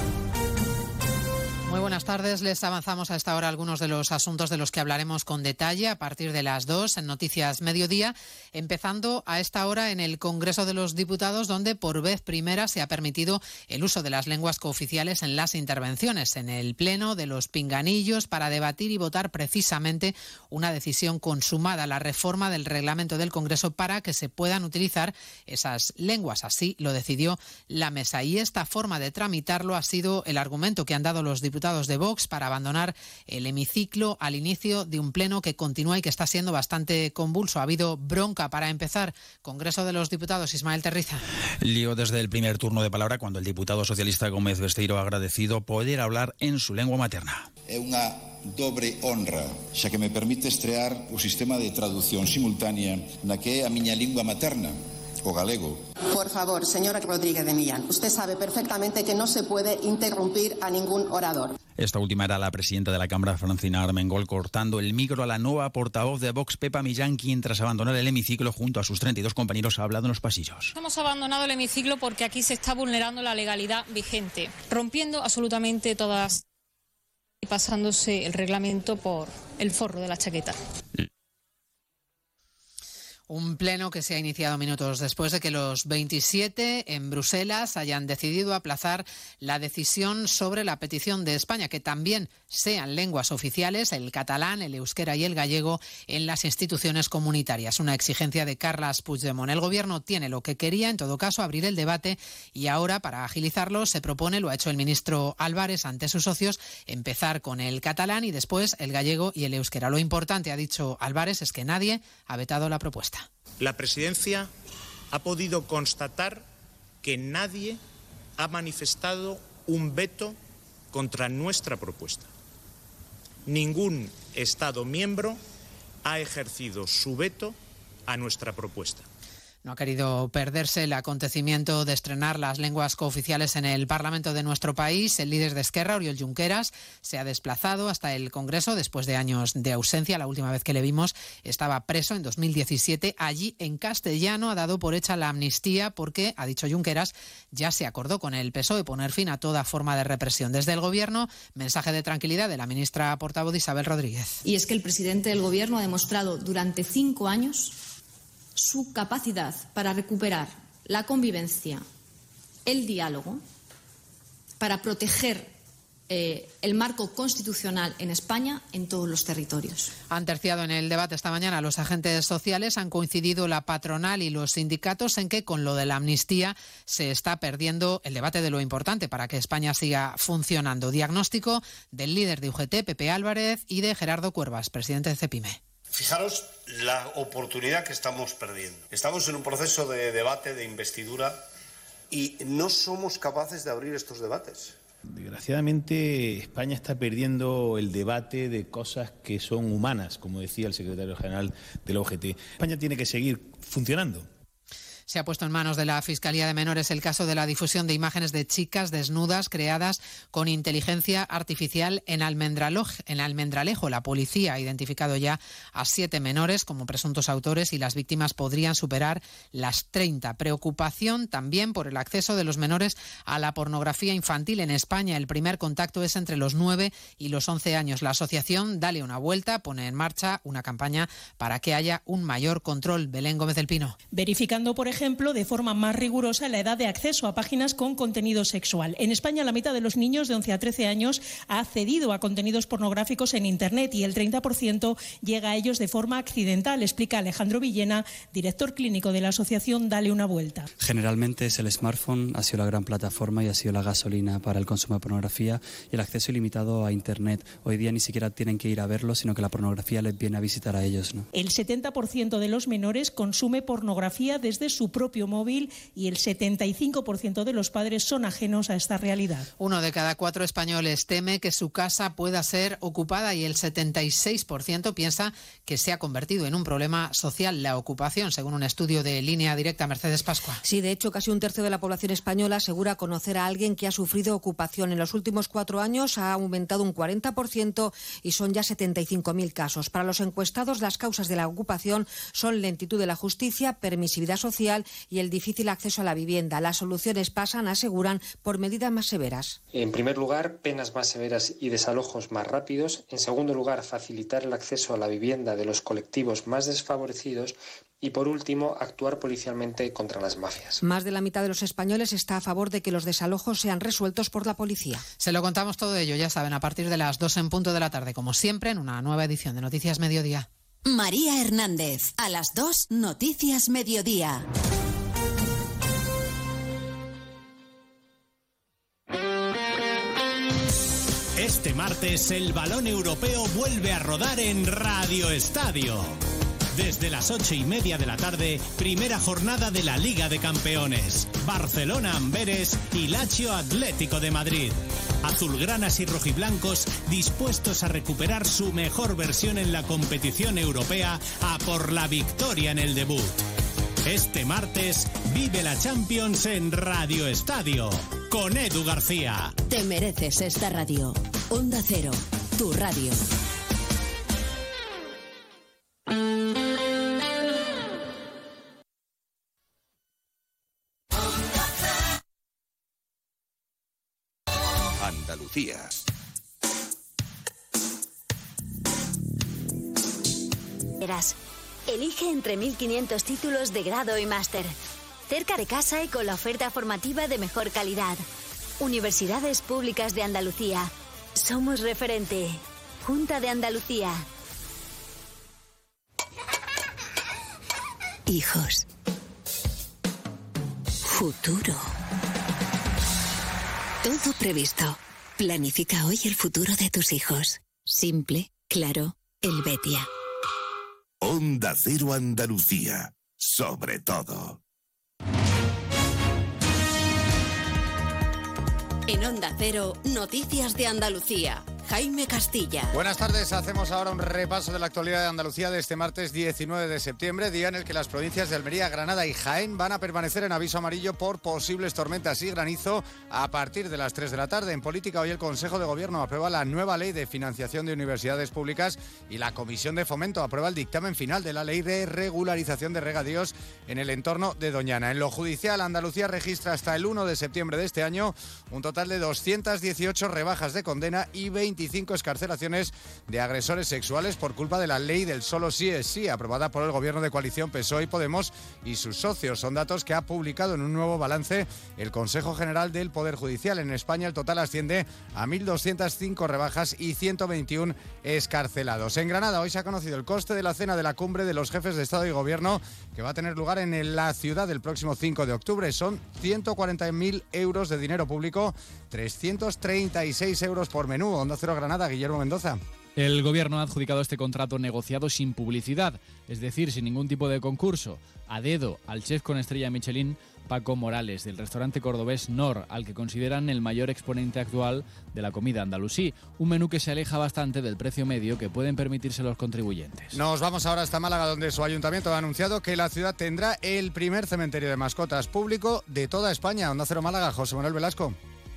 Muy buenas tardes. Les avanzamos a esta hora algunos de los asuntos de los que hablaremos con detalle a partir de las dos en Noticias Mediodía, empezando a esta hora en el Congreso de los Diputados, donde por vez primera se ha permitido el uso de las lenguas cooficiales en las intervenciones en el Pleno de los Pinganillos para debatir y votar precisamente una decisión consumada, la reforma del reglamento del Congreso para que se puedan utilizar esas lenguas. Así lo decidió la mesa. Y esta forma de tramitarlo ha sido el argumento que han dado los diputados de Vox para abandonar el hemiciclo al inicio de un pleno que continúa y que está siendo bastante convulso. Ha habido bronca para empezar. Congreso de los Diputados, Ismael Terriza. Lío desde el primer turno de palabra cuando el diputado socialista Gómez Besteiro ha agradecido poder hablar en su lengua materna. Es una doble honra, ya que me permite estrear un sistema de traducción simultánea la que é a miña lingua materna, o galego. Por favor, señora Rodríguez de Millán, usted sabe perfectamente que no se puede interrumpir a ningún orador. Esta última era la presidenta de la Cámara, Francina Armengol, cortando el micro a la nueva portavoz de Vox, Pepa Millán, quien tras abandonar el hemiciclo junto a sus 32 compañeros ha hablado en los pasillos. Hemos abandonado el hemiciclo porque aquí se está vulnerando la legalidad vigente, rompiendo absolutamente todas y pasándose el reglamento por el forro de la chaqueta. Un pleno que se ha iniciado minutos después de que los 27 en Bruselas hayan decidido aplazar la decisión sobre la petición de España, que también sean lenguas oficiales el catalán, el euskera y el gallego en las instituciones comunitarias. Una exigencia de Carlas Puigdemont. El Gobierno tiene lo que quería, en todo caso, abrir el debate y ahora, para agilizarlo, se propone, lo ha hecho el ministro Álvarez ante sus socios, empezar con el catalán y después el gallego y el euskera. Lo importante, ha dicho Álvarez, es que nadie ha vetado la propuesta. La presidencia ha podido constatar que nadie ha manifestado un veto contra nuestra propuesta. Ningún Estado miembro ha ejercido su veto a nuestra propuesta. No ha querido perderse el acontecimiento de estrenar las lenguas cooficiales en el Parlamento de nuestro país. El líder de Esquerra, Oriol Junqueras, se ha desplazado hasta el Congreso después de años de ausencia. La última vez que le vimos estaba preso en 2017. Allí, en castellano, ha dado por hecha la amnistía porque, ha dicho Junqueras, ya se acordó con el PSOE poner fin a toda forma de represión. Desde el Gobierno, mensaje de tranquilidad de la ministra portavoz Isabel Rodríguez. Y es que el presidente del Gobierno ha demostrado durante cinco años su capacidad para recuperar la convivencia, el diálogo, para proteger eh, el marco constitucional en España en todos los territorios. Han terciado en el debate esta mañana los agentes sociales, han coincidido la patronal y los sindicatos en que con lo de la amnistía se está perdiendo el debate de lo importante para que España siga funcionando. Diagnóstico del líder de UGT, Pepe Álvarez, y de Gerardo Cuervas, presidente de CEPIME. Fijaros la oportunidad que estamos perdiendo. Estamos en un proceso de debate, de investidura, y no somos capaces de abrir estos debates. Desgraciadamente, España está perdiendo el debate de cosas que son humanas, como decía el secretario general de la OGT. España tiene que seguir funcionando. Se ha puesto en manos de la Fiscalía de Menores el caso de la difusión de imágenes de chicas desnudas creadas con inteligencia artificial en, en Almendralejo. La policía ha identificado ya a siete menores como presuntos autores y las víctimas podrían superar las 30. Preocupación también por el acceso de los menores a la pornografía infantil en España. El primer contacto es entre los 9 y los 11 años. La asociación Dale una vuelta pone en marcha una campaña para que haya un mayor control. Belén Gómez del Pino. Verificando, por ejemplo, ejemplo, de forma más rigurosa la edad de acceso a páginas con contenido sexual. En España, la mitad de los niños de 11 a 13 años ha accedido a contenidos pornográficos en Internet y el 30% llega a ellos de forma accidental, explica Alejandro Villena, director clínico de la asociación Dale una Vuelta. Generalmente es el smartphone, ha sido la gran plataforma y ha sido la gasolina para el consumo de pornografía y el acceso ilimitado a Internet. Hoy día ni siquiera tienen que ir a verlo, sino que la pornografía les viene a visitar a ellos. ¿no? El 70% de los menores consume pornografía desde su propio móvil y el 75% de los padres son ajenos a esta realidad. Uno de cada cuatro españoles teme que su casa pueda ser ocupada y el 76% piensa que se ha convertido en un problema social la ocupación, según un estudio de línea directa Mercedes Pascua. Sí, de hecho, casi un tercio de la población española asegura conocer a alguien que ha sufrido ocupación. En los últimos cuatro años ha aumentado un 40% y son ya 75.000 casos. Para los encuestados, las causas de la ocupación son lentitud de la justicia, permisividad social y el difícil acceso a la vivienda. Las soluciones pasan, aseguran, por medidas más severas. En primer lugar, penas más severas y desalojos más rápidos. En segundo lugar, facilitar el acceso a la vivienda de los colectivos más desfavorecidos. Y por último, actuar policialmente contra las mafias. Más de la mitad de los españoles está a favor de que los desalojos sean resueltos por la policía. Se lo contamos todo ello, ya saben, a partir de las 2 en punto de la tarde, como siempre, en una nueva edición de Noticias Mediodía. María Hernández, a las 2, Noticias Mediodía. Este martes el balón europeo vuelve a rodar en Radio Estadio. Desde las ocho y media de la tarde, primera jornada de la Liga de Campeones. Barcelona Amberes y Lazio Atlético de Madrid. Azulgranas y rojiblancos dispuestos a recuperar su mejor versión en la competición europea a por la victoria en el debut. Este martes vive la Champions en Radio Estadio con Edu García. Te mereces esta radio. Onda Cero, tu radio. Andalucía. Elige entre 1500 títulos de grado y máster. Cerca de casa y con la oferta formativa de mejor calidad. Universidades Públicas de Andalucía. Somos referente. Junta de Andalucía. Hijos. Futuro. Todo previsto. Planifica hoy el futuro de tus hijos. Simple, claro, el Betia. Onda Cero Andalucía. Sobre todo. En Onda Cero, Noticias de Andalucía. Jaime Castilla. Buenas tardes, hacemos ahora un repaso de la actualidad de Andalucía de este martes 19 de septiembre, día en el que las provincias de Almería, Granada y Jaén van a permanecer en aviso amarillo por posibles tormentas y granizo a partir de las 3 de la tarde. En política, hoy el Consejo de Gobierno aprueba la nueva ley de financiación de universidades públicas y la Comisión de Fomento aprueba el dictamen final de la ley de regularización de regadíos en el entorno de Doñana. En lo judicial, Andalucía registra hasta el 1 de septiembre de este año un total de 218 rebajas de condena y 25 escarcelaciones de agresores sexuales por culpa de la ley del solo sí es sí, aprobada por el gobierno de coalición PSOE y Podemos y sus socios. Son datos que ha publicado en un nuevo balance el Consejo General del Poder Judicial. En España el total asciende a 1.205 rebajas y 121 escarcelados. En Granada hoy se ha conocido el coste de la cena de la cumbre de los jefes de Estado y Gobierno que va a tener lugar en la ciudad el próximo 5 de octubre. Son 140.000 euros de dinero público, 336 euros por menú. Onda Granada, Guillermo Mendoza. El gobierno ha adjudicado este contrato negociado sin publicidad, es decir, sin ningún tipo de concurso, a dedo al chef con estrella Michelin Paco Morales del restaurante cordobés Nor, al que consideran el mayor exponente actual de la comida andalusí, un menú que se aleja bastante del precio medio que pueden permitirse los contribuyentes. Nos vamos ahora hasta Málaga, donde su ayuntamiento ha anunciado que la ciudad tendrá el primer cementerio de mascotas público de toda España. Onda Cero Málaga, José Manuel Velasco.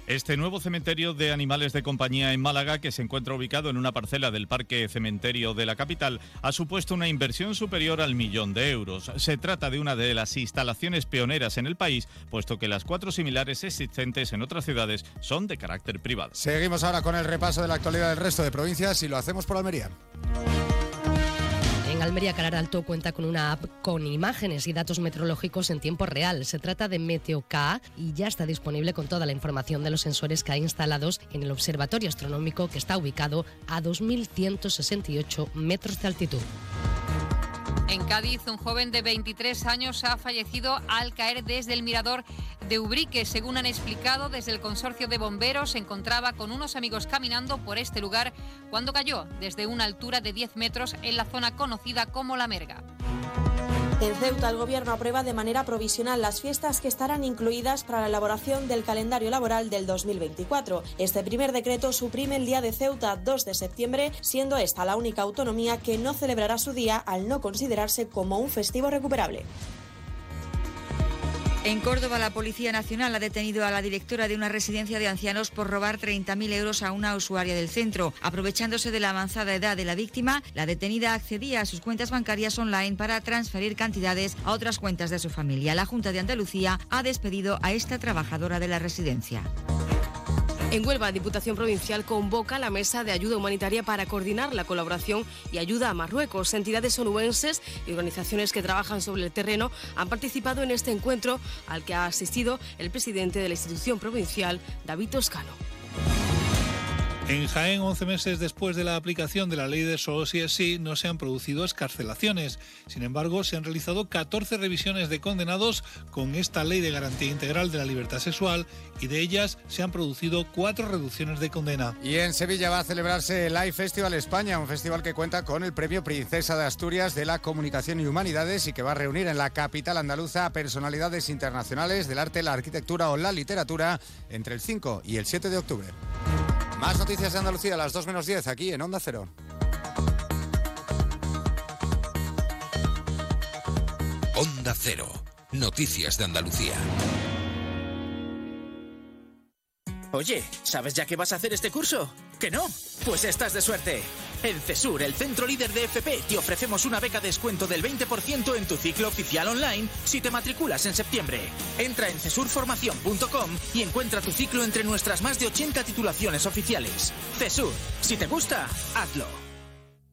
Este nuevo cementerio de animales de compañía en Málaga, que se encuentra ubicado en una parcela del Parque Cementerio de la capital, ha supuesto una inversión superior al millón de euros. Se trata de una de las instalaciones pioneras en el país, puesto que las cuatro similares existentes en otras ciudades son de carácter privado. Seguimos ahora con el repaso de la actualidad del resto de provincias y lo hacemos por Almería. Almería Calar Alto cuenta con una app con imágenes y datos meteorológicos en tiempo real. Se trata de MeteoK y ya está disponible con toda la información de los sensores que hay instalados en el observatorio astronómico que está ubicado a 2.168 metros de altitud. En Cádiz, un joven de 23 años ha fallecido al caer desde el mirador de Ubrique. Según han explicado desde el consorcio de bomberos, se encontraba con unos amigos caminando por este lugar cuando cayó desde una altura de 10 metros en la zona conocida como La Merga. En Ceuta, el Gobierno aprueba de manera provisional las fiestas que estarán incluidas para la elaboración del calendario laboral del 2024. Este primer decreto suprime el Día de Ceuta 2 de septiembre, siendo esta la única autonomía que no celebrará su día al no considerarse como un festivo recuperable. En Córdoba, la Policía Nacional ha detenido a la directora de una residencia de ancianos por robar 30.000 euros a una usuaria del centro. Aprovechándose de la avanzada edad de la víctima, la detenida accedía a sus cuentas bancarias online para transferir cantidades a otras cuentas de su familia. La Junta de Andalucía ha despedido a esta trabajadora de la residencia. En Huelva, Diputación Provincial convoca la mesa de ayuda humanitaria para coordinar la colaboración y ayuda a Marruecos. Entidades onubenses y organizaciones que trabajan sobre el terreno han participado en este encuentro al que ha asistido el presidente de la institución provincial, David Toscano. En Jaén, 11 meses después de la aplicación de la ley de solo si es sí, no se han producido escarcelaciones. Sin embargo, se han realizado 14 revisiones de condenados con esta ley de garantía integral de la libertad sexual y de ellas se han producido cuatro reducciones de condena. Y en Sevilla va a celebrarse el Live Festival España, un festival que cuenta con el premio Princesa de Asturias de la Comunicación y Humanidades y que va a reunir en la capital andaluza a personalidades internacionales del arte, la arquitectura o la literatura entre el 5 y el 7 de octubre. Más noticias de Andalucía a las 2 menos 10 aquí en Onda Cero. Onda Cero. Noticias de Andalucía. Oye, ¿sabes ya qué vas a hacer este curso? ¿Que no? Pues estás de suerte. En CESUR, el centro líder de FP, te ofrecemos una beca de descuento del 20% en tu ciclo oficial online si te matriculas en septiembre. Entra en cesurformación.com y encuentra tu ciclo entre nuestras más de 80 titulaciones oficiales. CESUR, si te gusta, hazlo.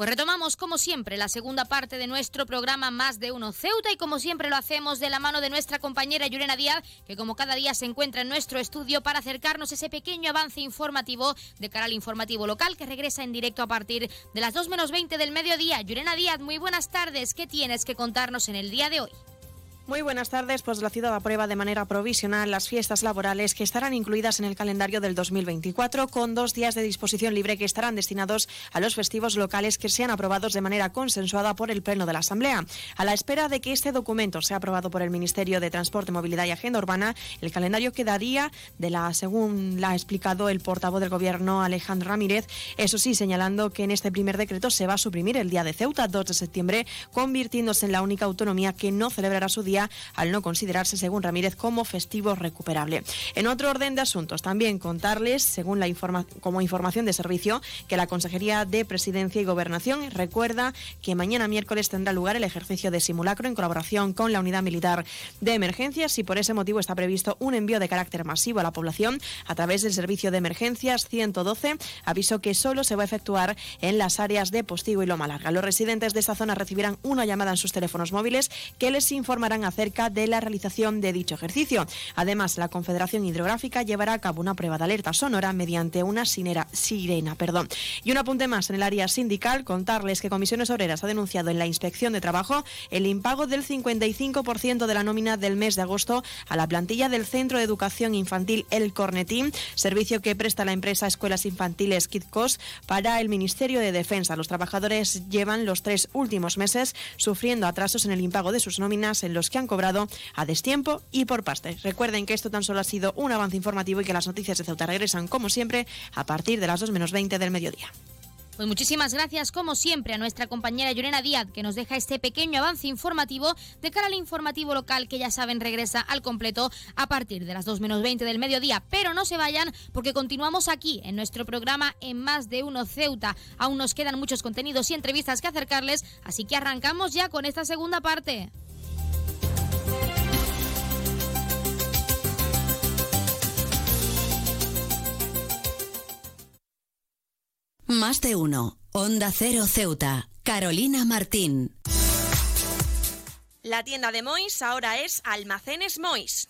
Pues retomamos como siempre la segunda parte de nuestro programa Más de Uno Ceuta y como siempre lo hacemos de la mano de nuestra compañera Yurena Díaz, que como cada día se encuentra en nuestro estudio para acercarnos ese pequeño avance informativo de cara al informativo local que regresa en directo a partir de las 2 menos 20 del mediodía. Yurena Díaz, muy buenas tardes. ¿Qué tienes que contarnos en el día de hoy? Muy buenas tardes. Pues la ciudad aprueba de manera provisional las fiestas laborales que estarán incluidas en el calendario del 2024, con dos días de disposición libre que estarán destinados a los festivos locales que sean aprobados de manera consensuada por el Pleno de la Asamblea. A la espera de que este documento sea aprobado por el Ministerio de Transporte, Movilidad y Agenda Urbana, el calendario quedaría de la, según la ha explicado el portavoz del Gobierno, Alejandro Ramírez, eso sí, señalando que en este primer decreto se va a suprimir el Día de Ceuta, 2 de septiembre, convirtiéndose en la única autonomía que no celebrará su día al no considerarse, según Ramírez, como festivo recuperable. En otro orden de asuntos, también contarles, según la informa como información de servicio, que la Consejería de Presidencia y Gobernación recuerda que mañana miércoles tendrá lugar el ejercicio de simulacro en colaboración con la Unidad Militar de Emergencias y por ese motivo está previsto un envío de carácter masivo a la población a través del Servicio de Emergencias 112, aviso que solo se va a efectuar en las áreas de Postigo y Loma Larga. Los residentes de esta zona recibirán una llamada en sus teléfonos móviles que les informarán acerca de la realización de dicho ejercicio. Además, la Confederación Hidrográfica llevará a cabo una prueba de alerta sonora mediante una sirena. Perdón. Y un apunte más en el área sindical, contarles que Comisiones Obreras ha denunciado en la Inspección de Trabajo el impago del 55% de la nómina del mes de agosto a la plantilla del Centro de Educación Infantil El Cornetín, servicio que presta la empresa Escuelas Infantiles Kidcos para el Ministerio de Defensa. Los trabajadores llevan los tres últimos meses sufriendo atrasos en el impago de sus nóminas en los que han cobrado a destiempo y por parte. Recuerden que esto tan solo ha sido un avance informativo y que las noticias de Ceuta regresan, como siempre, a partir de las 2 menos 20 del mediodía. Pues muchísimas gracias, como siempre, a nuestra compañera Llorena Díaz, que nos deja este pequeño avance informativo de cara al informativo local, que ya saben regresa al completo a partir de las 2 menos 20 del mediodía. Pero no se vayan, porque continuamos aquí en nuestro programa en Más de Uno Ceuta. Aún nos quedan muchos contenidos y entrevistas que acercarles, así que arrancamos ya con esta segunda parte. Más de uno. Onda Cero Ceuta. Carolina Martín. La tienda de Mois ahora es Almacenes Mois.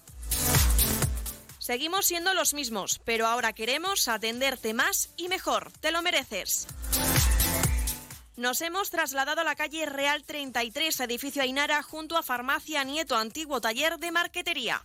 Seguimos siendo los mismos, pero ahora queremos atenderte más y mejor. Te lo mereces. Nos hemos trasladado a la calle Real 33, edificio Ainara, junto a Farmacia Nieto, antiguo taller de marquetería.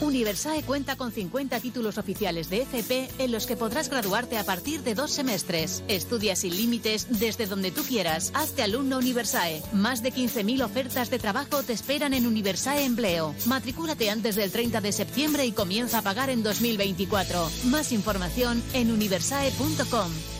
Universae cuenta con 50 títulos oficiales de FP en los que podrás graduarte a partir de dos semestres. Estudia sin límites desde donde tú quieras. Hazte alumno Universae. Más de 15.000 ofertas de trabajo te esperan en Universae Empleo. Matricúlate antes del 30 de septiembre y comienza a pagar en 2024. Más información en universae.com.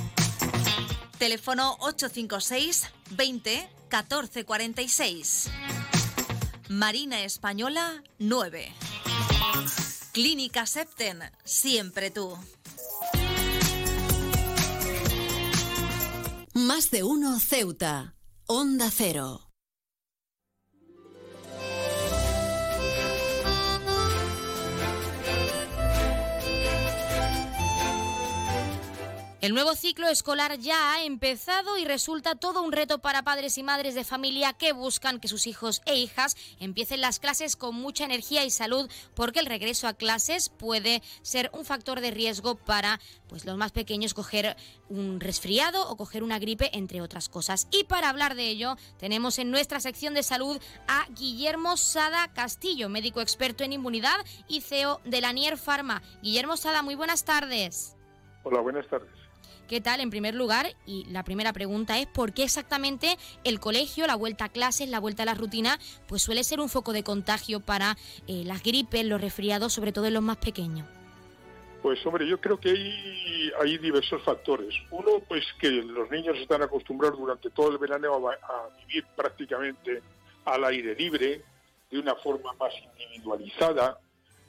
Teléfono 856 20 14 46. Marina Española 9. Clínica Septen, siempre tú. Más de uno Ceuta. Onda Cero. El nuevo ciclo escolar ya ha empezado y resulta todo un reto para padres y madres de familia que buscan que sus hijos e hijas empiecen las clases con mucha energía y salud porque el regreso a clases puede ser un factor de riesgo para pues los más pequeños coger un resfriado o coger una gripe entre otras cosas. Y para hablar de ello, tenemos en nuestra sección de salud a Guillermo Sada Castillo, médico experto en inmunidad y CEO de la Nier Pharma. Guillermo Sada, muy buenas tardes. Hola, buenas tardes. ¿Qué tal? En primer lugar, y la primera pregunta es ¿por qué exactamente el colegio, la vuelta a clases, la vuelta a la rutina, pues suele ser un foco de contagio para eh, las gripes, los resfriados, sobre todo en los más pequeños? Pues hombre, yo creo que hay, hay diversos factores. Uno, pues que los niños están acostumbrados durante todo el verano a, a vivir prácticamente al aire libre, de una forma más individualizada,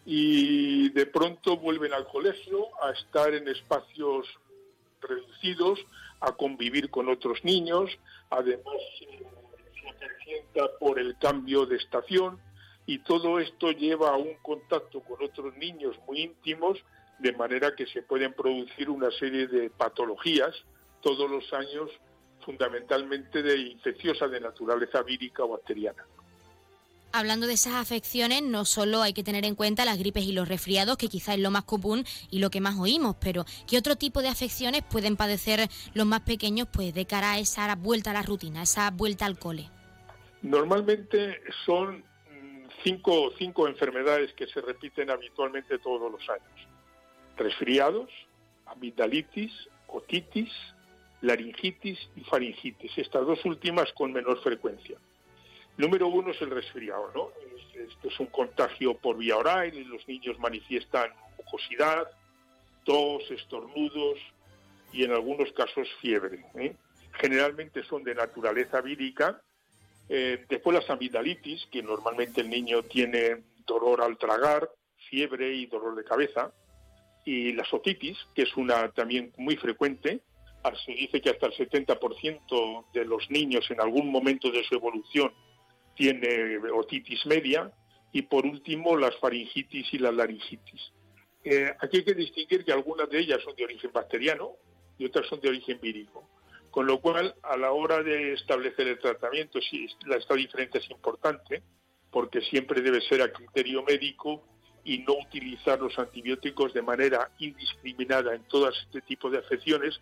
y de pronto vuelven al colegio a estar en espacios reducidos, a convivir con otros niños, además se acrecienta por el cambio de estación y todo esto lleva a un contacto con otros niños muy íntimos, de manera que se pueden producir una serie de patologías todos los años, fundamentalmente de infecciosa de naturaleza vírica o bacteriana. Hablando de esas afecciones, no solo hay que tener en cuenta las gripes y los resfriados, que quizás es lo más común y lo que más oímos, pero ¿qué otro tipo de afecciones pueden padecer los más pequeños pues de cara a esa vuelta a la rutina, esa vuelta al cole? Normalmente son mm, cinco, cinco enfermedades que se repiten habitualmente todos los años. Resfriados, amigdalitis, otitis, laringitis y faringitis, estas dos últimas con menor frecuencia. Número uno es el resfriado, ¿no? Esto es un contagio por vía oral y los niños manifiestan mucosidad, tos, estornudos y en algunos casos fiebre. ¿eh? Generalmente son de naturaleza vírica. Eh, después las amigdalitis, que normalmente el niño tiene dolor al tragar, fiebre y dolor de cabeza. Y la otitis, que es una también muy frecuente, se dice que hasta el 70% de los niños en algún momento de su evolución tiene otitis media y por último las faringitis y la laringitis. Eh, aquí hay que distinguir que algunas de ellas son de origen bacteriano y otras son de origen vírico. Con lo cual, a la hora de establecer el tratamiento, sí, la, esta diferencia es importante, porque siempre debe ser a criterio médico y no utilizar los antibióticos de manera indiscriminada en todo este tipo de afecciones,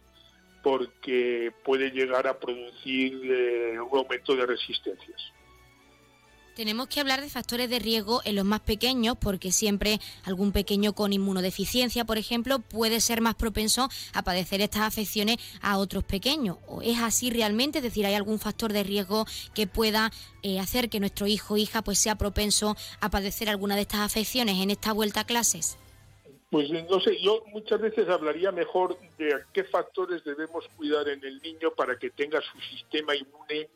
porque puede llegar a producir eh, un aumento de resistencias. Tenemos que hablar de factores de riesgo en los más pequeños porque siempre algún pequeño con inmunodeficiencia, por ejemplo, puede ser más propenso a padecer estas afecciones a otros pequeños. ¿O es así realmente? Es decir, ¿hay algún factor de riesgo que pueda eh, hacer que nuestro hijo o hija pues sea propenso a padecer alguna de estas afecciones en esta vuelta a clases? Pues no sé, yo muchas veces hablaría mejor de qué factores debemos cuidar en el niño para que tenga su sistema inmune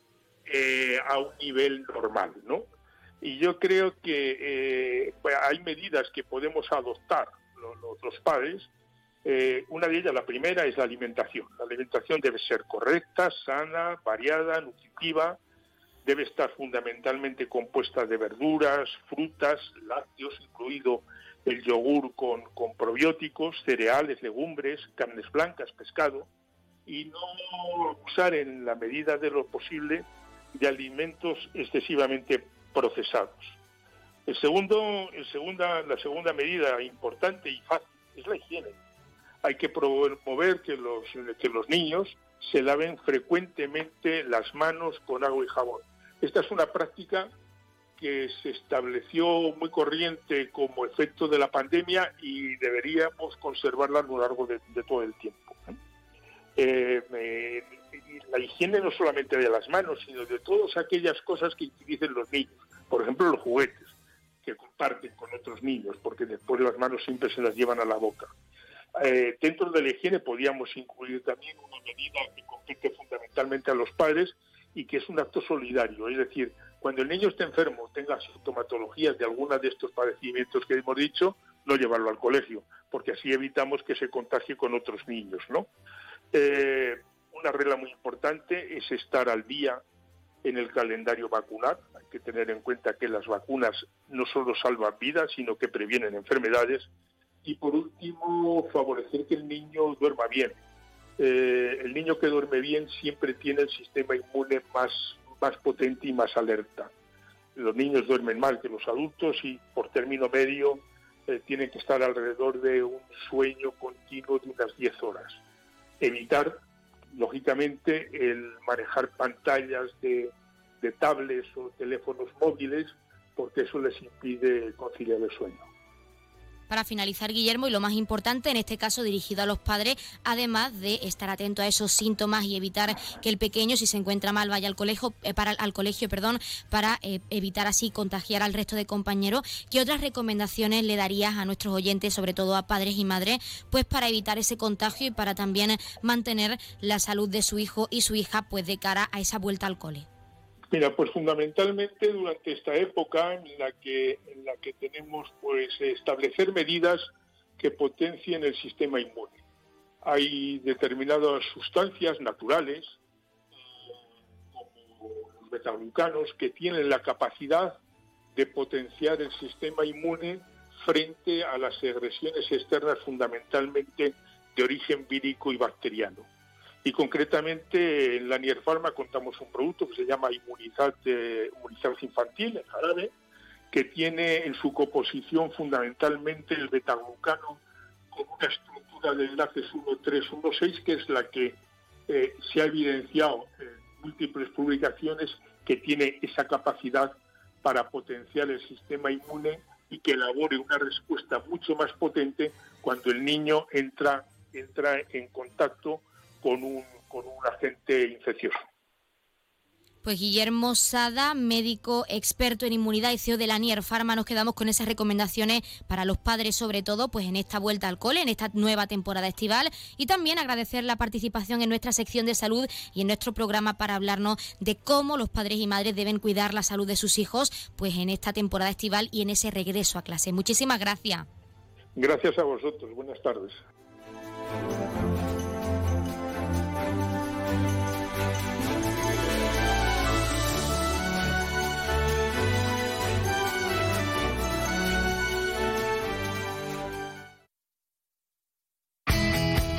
eh, a un nivel normal, ¿no? Y yo creo que eh, hay medidas que podemos adoptar los, padres. Eh, una de ellas, la primera, es la alimentación. La alimentación debe ser correcta, sana, variada, nutritiva. Debe estar fundamentalmente compuesta de verduras, frutas, lácteos, incluido el yogur con, con probióticos, cereales, legumbres, carnes blancas, pescado. Y no usar en la medida de lo posible de alimentos excesivamente procesados. El segundo, la segunda medida importante y fácil es la higiene. Hay que promover que los, que los niños se laven frecuentemente las manos con agua y jabón. Esta es una práctica que se estableció muy corriente como efecto de la pandemia y deberíamos conservarla a lo largo de, todo el tiempo. Eh, la higiene no solamente de las manos, sino de todas aquellas cosas que utilicen los niños. Por ejemplo, los juguetes que comparten con otros niños, porque después las manos siempre se las llevan a la boca. Eh, dentro de la higiene podríamos incluir también una medida que compete fundamentalmente a los padres y que es un acto solidario, es decir, cuando el niño esté enfermo, tenga sintomatologías de alguna de estos padecimientos que hemos dicho, no llevarlo al colegio, porque así evitamos que se contagie con otros niños, ¿no? Eh, una regla muy importante es estar al día en el calendario vacunar. Hay que tener en cuenta que las vacunas no solo salvan vidas, sino que previenen enfermedades. Y por último, favorecer que el niño duerma bien. Eh, el niño que duerme bien siempre tiene el sistema inmune más, más potente y más alerta. Los niños duermen mal que los adultos y por término medio eh, tienen que estar alrededor de un sueño continuo de unas 10 horas. Evitar lógicamente, el manejar pantallas de, tablets o teléfonos móviles, porque eso les impide conciliar el sueño. Para finalizar, Guillermo, y lo más importante, en este caso dirigido a los padres, además de estar atento a esos síntomas y evitar que el pequeño, si se encuentra mal, vaya al colegio, eh, para, al colegio perdón, para eh, evitar así contagiar al resto de compañeros, ¿qué otras recomendaciones le darías a nuestros oyentes, sobre todo a padres y madres, pues para evitar ese contagio y para también mantener la salud de su hijo y su hija, pues de cara a esa vuelta al cole? Mira, pues fundamentalmente durante esta época en la que, en la que tenemos pues establecer medidas que potencien el sistema inmune. Hay determinadas sustancias naturales, como los que tienen la capacidad de potenciar el sistema inmune frente a las agresiones externas fundamentalmente de origen vírico y bacteriano. Y concretamente en la Nierfarma contamos un producto que se llama Inmunizante, Inmunizante Infantil, en jarabe, que tiene en su composición fundamentalmente el betaglucano con una estructura de enlaces 1,3, que es la que eh, se ha evidenciado en múltiples publicaciones que tiene esa capacidad para potenciar el sistema inmune y que elabore una respuesta mucho más potente cuando el niño entra, entra en contacto con un, con un agente infeccioso. Pues Guillermo Sada, médico experto en inmunidad y CEO de la Nier Pharma, nos quedamos con esas recomendaciones para los padres, sobre todo, pues en esta vuelta al cole, en esta nueva temporada estival, y también agradecer la participación en nuestra sección de salud y en nuestro programa para hablarnos de cómo los padres y madres deben cuidar la salud de sus hijos, pues en esta temporada estival y en ese regreso a clase. Muchísimas gracias. Gracias a vosotros. Buenas tardes.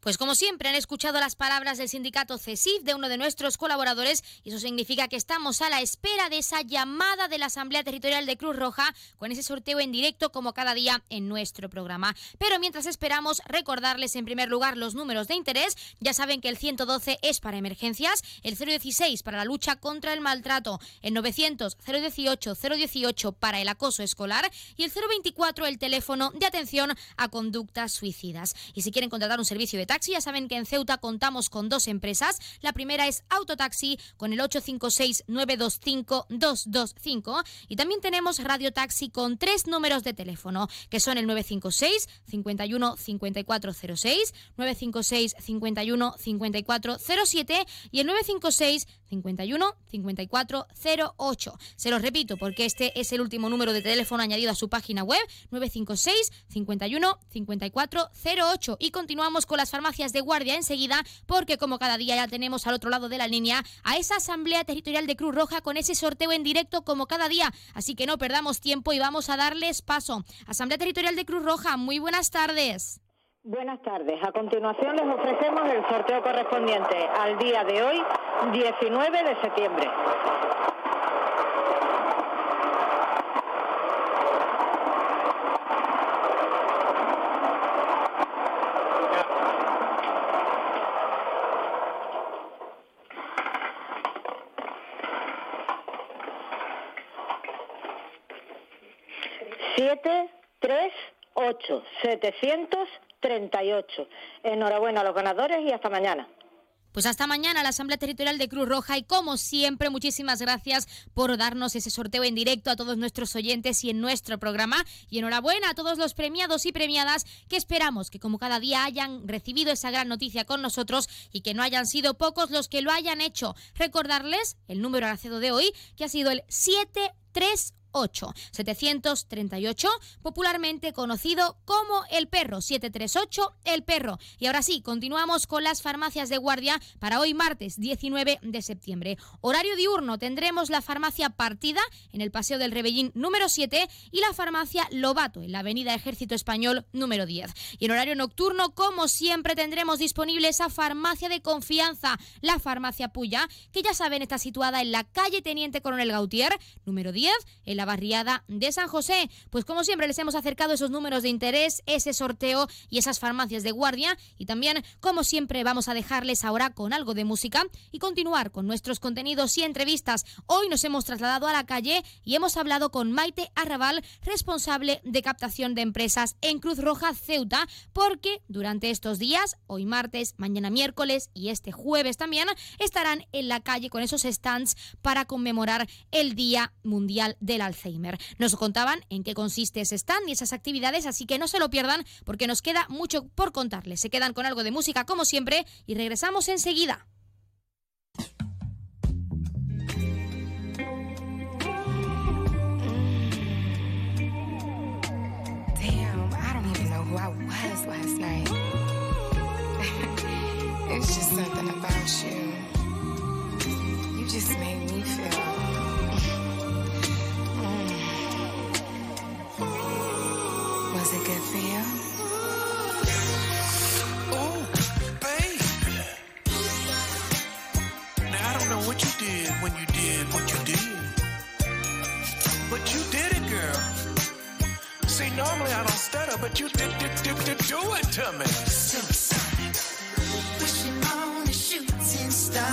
Pues como siempre han escuchado las palabras del sindicato CESIF de uno de nuestros colaboradores y eso significa que estamos a la espera de esa llamada de la Asamblea Territorial de Cruz Roja con ese sorteo en directo como cada día en nuestro programa. Pero mientras esperamos recordarles en primer lugar los números de interés, ya saben que el 112 es para emergencias, el 016 para la lucha contra el maltrato, el 900 018 018 para el acoso escolar y el 024 el teléfono de atención a conductas suicidas. Y si quieren contratar un servicio de taxi. Ya saben que en Ceuta contamos con dos empresas. La primera es Autotaxi con el 856-925-225 y también tenemos Radio Taxi con tres números de teléfono que son el 956 51 5406, 956 51 5407 y el 956 51 5408. Se los repito porque este es el último número de teléfono añadido a su página web 956 51 5408 y continuamos con las farmacias de guardia enseguida porque como cada día ya tenemos al otro lado de la línea a esa Asamblea Territorial de Cruz Roja con ese sorteo en directo como cada día. Así que no perdamos tiempo y vamos a darles paso. Asamblea Territorial de Cruz Roja, muy buenas tardes. Buenas tardes. A continuación les ofrecemos el sorteo correspondiente al día de hoy, 19 de septiembre. Siete, tres, ocho, setecientos 38. Enhorabuena a los ganadores y hasta mañana. Pues hasta mañana la Asamblea Territorial de Cruz Roja y como siempre muchísimas gracias por darnos ese sorteo en directo a todos nuestros oyentes y en nuestro programa y enhorabuena a todos los premiados y premiadas que esperamos que como cada día hayan recibido esa gran noticia con nosotros y que no hayan sido pocos los que lo hayan hecho. Recordarles el número aracedo de hoy que ha sido el 738. 738, popularmente conocido como el perro, 738 el perro. Y ahora sí, continuamos con las farmacias de guardia para hoy martes 19 de septiembre. Horario diurno tendremos la farmacia Partida en el Paseo del Rebellín número 7 y la farmacia Lobato en la Avenida Ejército Español número 10. Y en horario nocturno, como siempre, tendremos disponible esa farmacia de confianza, la farmacia Puya, que ya saben está situada en la calle Teniente Coronel Gautier número 10, en la barriada de San José. Pues como siempre les hemos acercado esos números de interés, ese sorteo y esas farmacias de guardia. Y también, como siempre, vamos a dejarles ahora con algo de música y continuar con nuestros contenidos y entrevistas. Hoy nos hemos trasladado a la calle y hemos hablado con Maite Arrabal, responsable de captación de empresas en Cruz Roja Ceuta, porque durante estos días, hoy martes, mañana miércoles y este jueves también, estarán en la calle con esos stands para conmemorar el Día Mundial del Alzheimer. Nos contaban en qué consiste ese stand y esas actividades, así que no se lo pierdan porque nos queda mucho por contarles. Se quedan con algo de música como siempre y regresamos enseguida. just something about you. You just made me feel. See, normally I don't stutter, but you did, did, did, did do it to me. Suicide. Wishing on a shooting star,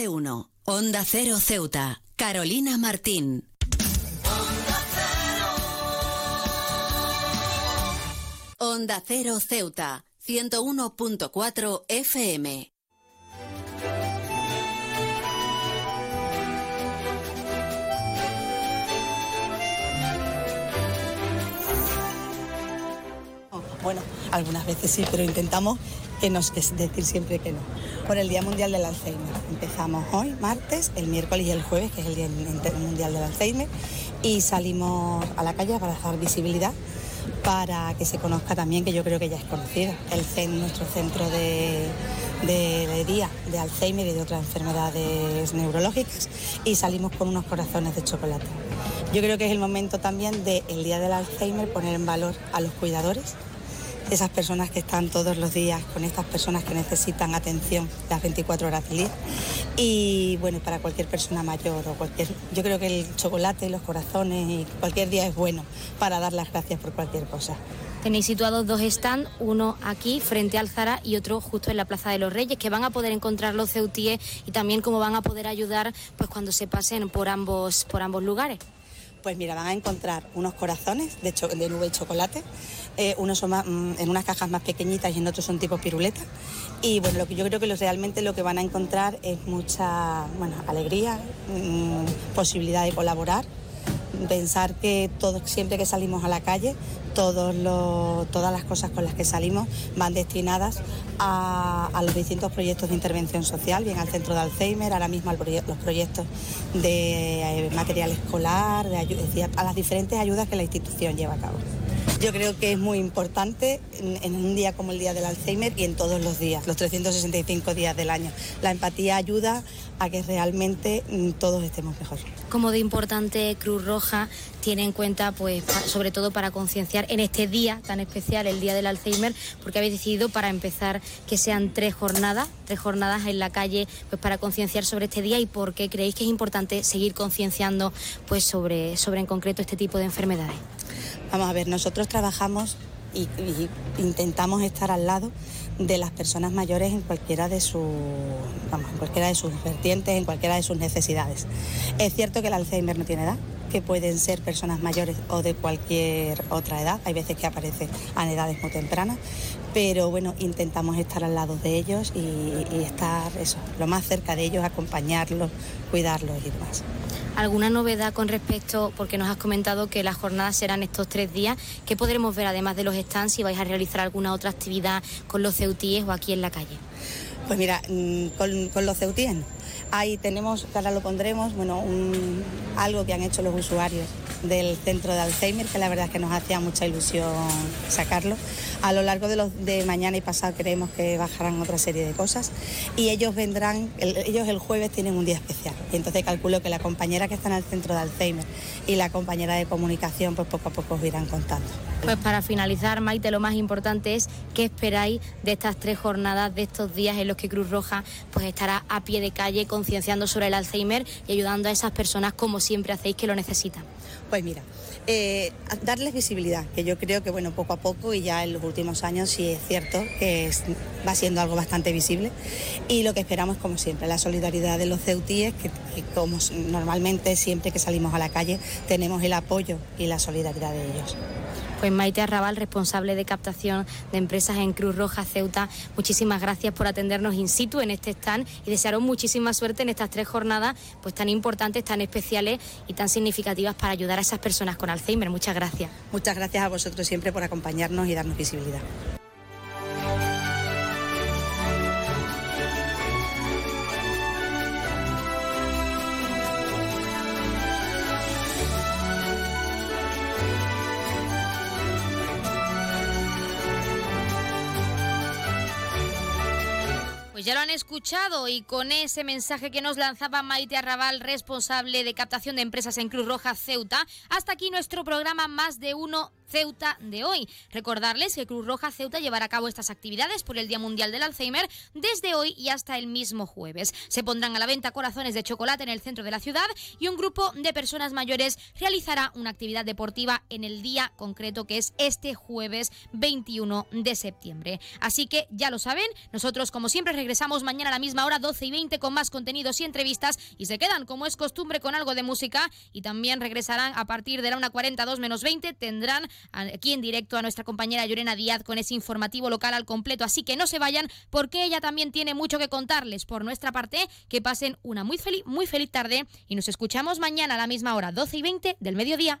Uno. Onda Cero Ceuta. Carolina Martín. Onda Cero Ceuta. 101.4 FM. Bueno, algunas veces sí, pero intentamos que nos es decir siempre que no. Por el Día Mundial del Alzheimer. Empezamos hoy, martes, el miércoles y el jueves, que es el Día Mundial del Alzheimer, y salimos a la calle para dar visibilidad para que se conozca también, que yo creo que ya es conocida, el CEN, nuestro centro de, de- de día de Alzheimer y de otras enfermedades neurológicas, y salimos con unos corazones de chocolate. Yo creo que es el momento también del Día del Alzheimer poner en valor a los cuidadores, esas personas que están todos los días con estas personas que necesitan atención las 24 horas del día. Y bueno, para cualquier persona mayor o cualquier... Yo creo que el chocolate, los corazones y cualquier día es bueno para dar las gracias por cualquier cosa. Tenéis situados dos stands, uno aquí frente al Zara y otro justo en la Plaza de los Reyes, que van a poder encontrar los ceutíes y también cómo van a poder ayudar pues cuando se pasen por ambos, por ambos lugares. Pues mira, van a encontrar unos corazones de, de nube y chocolate. Eh, unos son mm, en unas cajas más pequeñitas y en otros son tipo piruleta. Y bueno, lo que yo creo que los- realmente lo que van a encontrar es mucha bueno, alegría, mm, posibilidad de colaborar, pensar que todos, siempre que salimos a la calle, todos los- todas las cosas con las que salimos van destinadas a, los distintos proyectos de intervención social, bien al centro de Alzheimer, ahora mismo al los proyectos de eh, material escolar, de a las diferentes ayudas que la institución lleva a cabo. Yo creo que es muy importante en, un día como el Día del Alzheimer y en todos los días, los 365 días del año. La empatía ayuda a que realmente mm, todos estemos mejor. Como de importante Cruz Roja tiene en cuenta, pues, sobre todo para concienciar en este día tan especial, el Día del Alzheimer, porque habéis decidido para empezar que sean tres jornadas, tres jornadas en la calle, pues para concienciar sobre este día y por qué creéis que es importante seguir concienciando, pues, sobre, sobre en concreto este tipo de enfermedades. Vamos a ver, nosotros trabajamos y, y intentamos estar al lado de las personas mayores en cualquiera de sus vamos, en cualquiera de sus vertientes, en cualquiera de sus necesidades. Es cierto que el Alzheimer no tiene edad, que pueden ser personas mayores o de cualquier otra edad, hay veces que aparece a edades muy tempranas, pero bueno, intentamos estar al lado de ellos y, y estar eso, lo más cerca de ellos, acompañarlos, cuidarlos y demás. ¿Alguna novedad con respecto, porque nos has comentado que las jornadas serán estos tres días, ¿qué podremos ver además de los stands si vais a realizar alguna otra actividad con los ceutíes o aquí en la calle? Pues mira, mm, con, con los ceutíes, ahí tenemos, ahora lo pondremos, bueno, un- algo que han hecho los usuarios del centro de Alzheimer, que la verdad es que nos hacía mucha ilusión sacarlo. A lo largo de, los, de mañana y pasado creemos que bajarán otra serie de cosas y ellos vendrán, el- ellos el jueves tienen un día especial. Y entonces calculo que la compañera que está en el centro de Alzheimer y la compañera de comunicación, pues poco a poco os irán contando. Pues para finalizar, Maite, lo más importante es qué esperáis de estas tres jornadas, de estos días en los que Cruz Roja pues estará a pie de calle concienciando sobre el Alzheimer y ayudando a esas personas como siempre hacéis que lo necesitan. Pues mira, eh, darles visibilidad, que yo creo que bueno, poco a poco y ya en los últimos años sí es cierto que va siendo algo bastante visible. Y lo que esperamos, como siempre, la solidaridad de los ceutíes, que, como normalmente siempre que salimos a la calle tenemos el apoyo y la solidaridad de ellos. Pues Maite Arrabal, responsable de captación de empresas en Cruz Roja Ceuta, muchísimas gracias por atendernos in situ en este stand y desearos muchísima suerte en estas tres jornadas pues tan importantes, tan especiales y tan significativas para ayudar a esas personas con Alzheimer. Muchas gracias. Muchas gracias a vosotros siempre por acompañarnos y darnos visibilidad. Pues ya lo han escuchado y con ese mensaje que nos lanzaba Maite Arrabal, responsable de captación de empresas en Cruz Roja Ceuta, hasta aquí nuestro programa Más de Uno Ceuta de hoy. Recordarles que Cruz Roja Ceuta llevará a cabo estas actividades por el Día Mundial del Alzheimer desde hoy y hasta el mismo jueves. Se pondrán a la venta corazones de chocolate en el centro de la ciudad y un grupo de personas mayores realizará una actividad deportiva en el día concreto que es este jueves 21 de septiembre. Así que ya lo saben, nosotros como siempre regresamos mañana a la misma hora 12 y 20 con más contenidos y entrevistas y se quedan como es costumbre con algo de música y también regresarán a partir de la 1.42 menos 20 tendrán aquí en directo a nuestra compañera Llorena Díaz con ese informativo local al completo así que no se vayan porque ella también tiene mucho que contarles por nuestra parte que pasen una muy feliz muy feliz tarde y nos escuchamos mañana a la misma hora 12 y 20 del mediodía.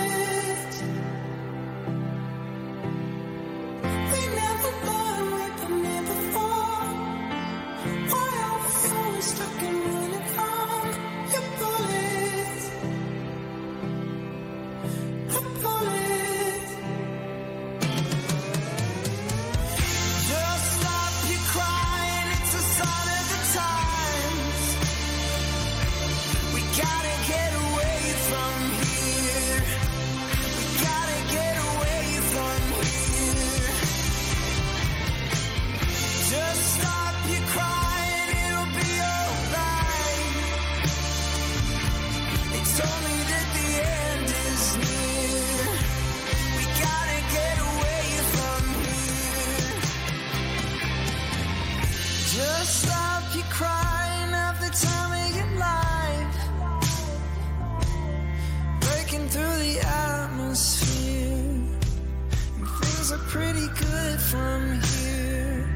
things pretty good from here.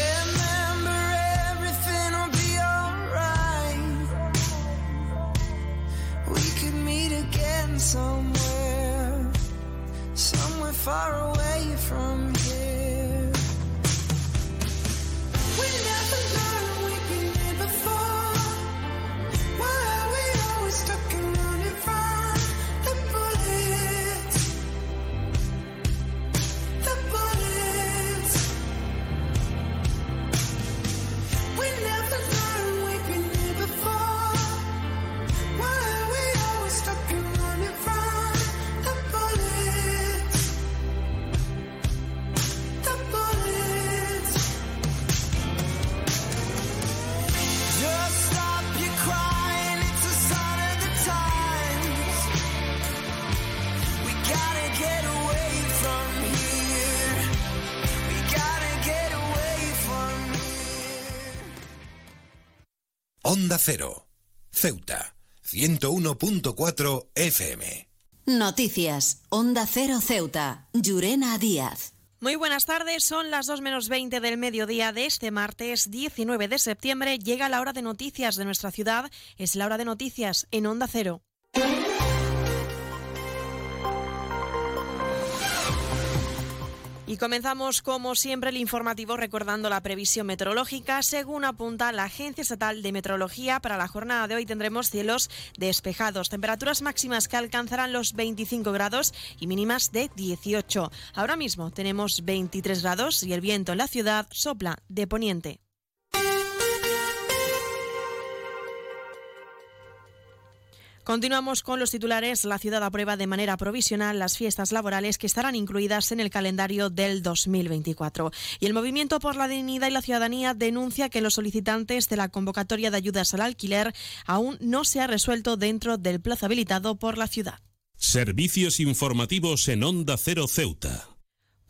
Remember, everything will be alright. We could meet again somewhere, somewhere far away. Cero. Ceuta. 101.4 FM. Noticias. Onda Cero Ceuta. Llurena Díaz. Muy buenas tardes, son las 2 menos 20 del mediodía de este martes 19 de septiembre. Llega la hora de noticias de nuestra ciudad, es la hora de noticias en Onda Cero. Y comenzamos, como siempre, el informativo recordando la previsión meteorológica. Según apunta la Agencia Estatal de Meteorología, para la jornada de hoy tendremos cielos despejados, temperaturas máximas que alcanzarán los 25 grados y mínimas de 18. Ahora mismo tenemos 23 grados y el viento en la ciudad sopla de poniente. Continuamos con los titulares. La ciudad aprueba de manera provisional las fiestas laborales que estarán incluidas en el calendario del 2024. Y el Movimiento por la Dignidad y la Ciudadanía denuncia que los solicitantes de la convocatoria de ayudas al alquiler aún no se ha resuelto dentro del plazo habilitado por la ciudad. Servicios informativos en Onda Cero Ceuta.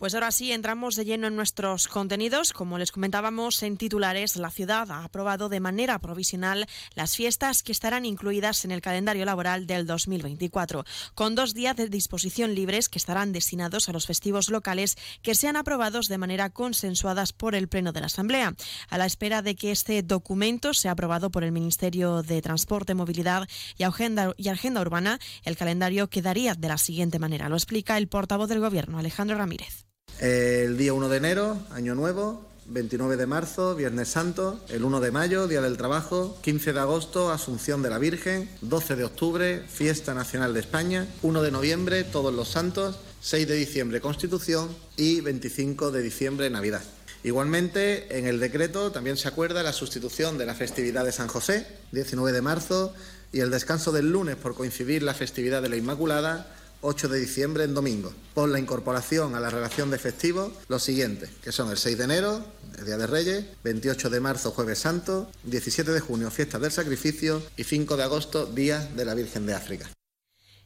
Pues ahora sí, entramos de lleno en nuestros contenidos. Como les comentábamos en titulares, la ciudad ha aprobado de manera provisional las fiestas que estarán incluidas en el calendario laboral del 2024, con dos días de disposición libres que estarán destinados a los festivos locales que sean aprobados de manera consensuadas por el Pleno de la Asamblea. A la espera de que este documento sea aprobado por el Ministerio de Transporte, Movilidad y Agenda, y Agenda Urbana, el calendario quedaría de la siguiente manera. Lo explica el portavoz del Gobierno, Alejandro Ramírez. El día 1 de enero, Año Nuevo, 29 de marzo, Viernes Santo, el 1 de mayo, Día del Trabajo, 15 de agosto, Asunción de la Virgen, 12 de octubre, Fiesta Nacional de España, 1 de noviembre, Todos los Santos, 6 de diciembre, Constitución y 25 de diciembre, Navidad. Igualmente, en el decreto también se acuerda la sustitución de la festividad de San José, 19 de marzo, y el descanso del lunes por coincidir la festividad de la Inmaculada, 8 de diciembre en domingo, por la incorporación a la relación de festivos los siguientes, que son el 6 de enero, el Día de Reyes, 28 de marzo, Jueves Santo, 17 de junio, Fiestas del Sacrificio y 5 de agosto, Día de la Virgen de África.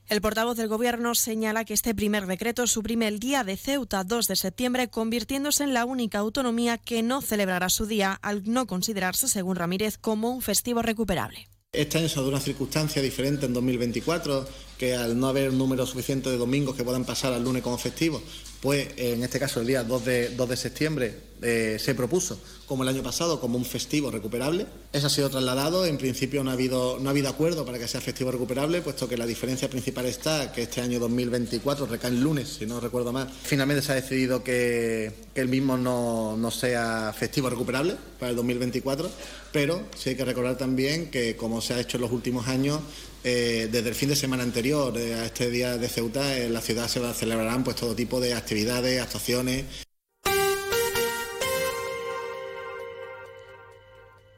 El portavoz del Gobierno señala que este primer decreto suprime el Día de Ceuta 2 de septiembre, convirtiéndose en la única autonomía que no celebrará su día al no considerarse, según Ramírez, como un festivo recuperable. Este año se dado una circunstancia diferente en 2024, que al no haber un número suficiente de domingos que puedan pasar al lunes como festivo, pues en este caso el día 2 de, 2 de septiembre eh, se propuso, como el año pasado, como un festivo recuperable. Eso ha sido trasladado, en principio no ha, habido, no ha habido acuerdo para que sea festivo recuperable, puesto que la diferencia principal está que este año 2024 recae el lunes, si no recuerdo mal. Finalmente se ha decidido que, que el mismo no, no sea festivo recuperable para el 2024, pero sí hay que recordar también que, como se ha hecho en los últimos años, eh, desde el fin de semana anterior eh, a este día de Ceuta, en la ciudad se celebrarán pues todo tipo de actividades, actuaciones.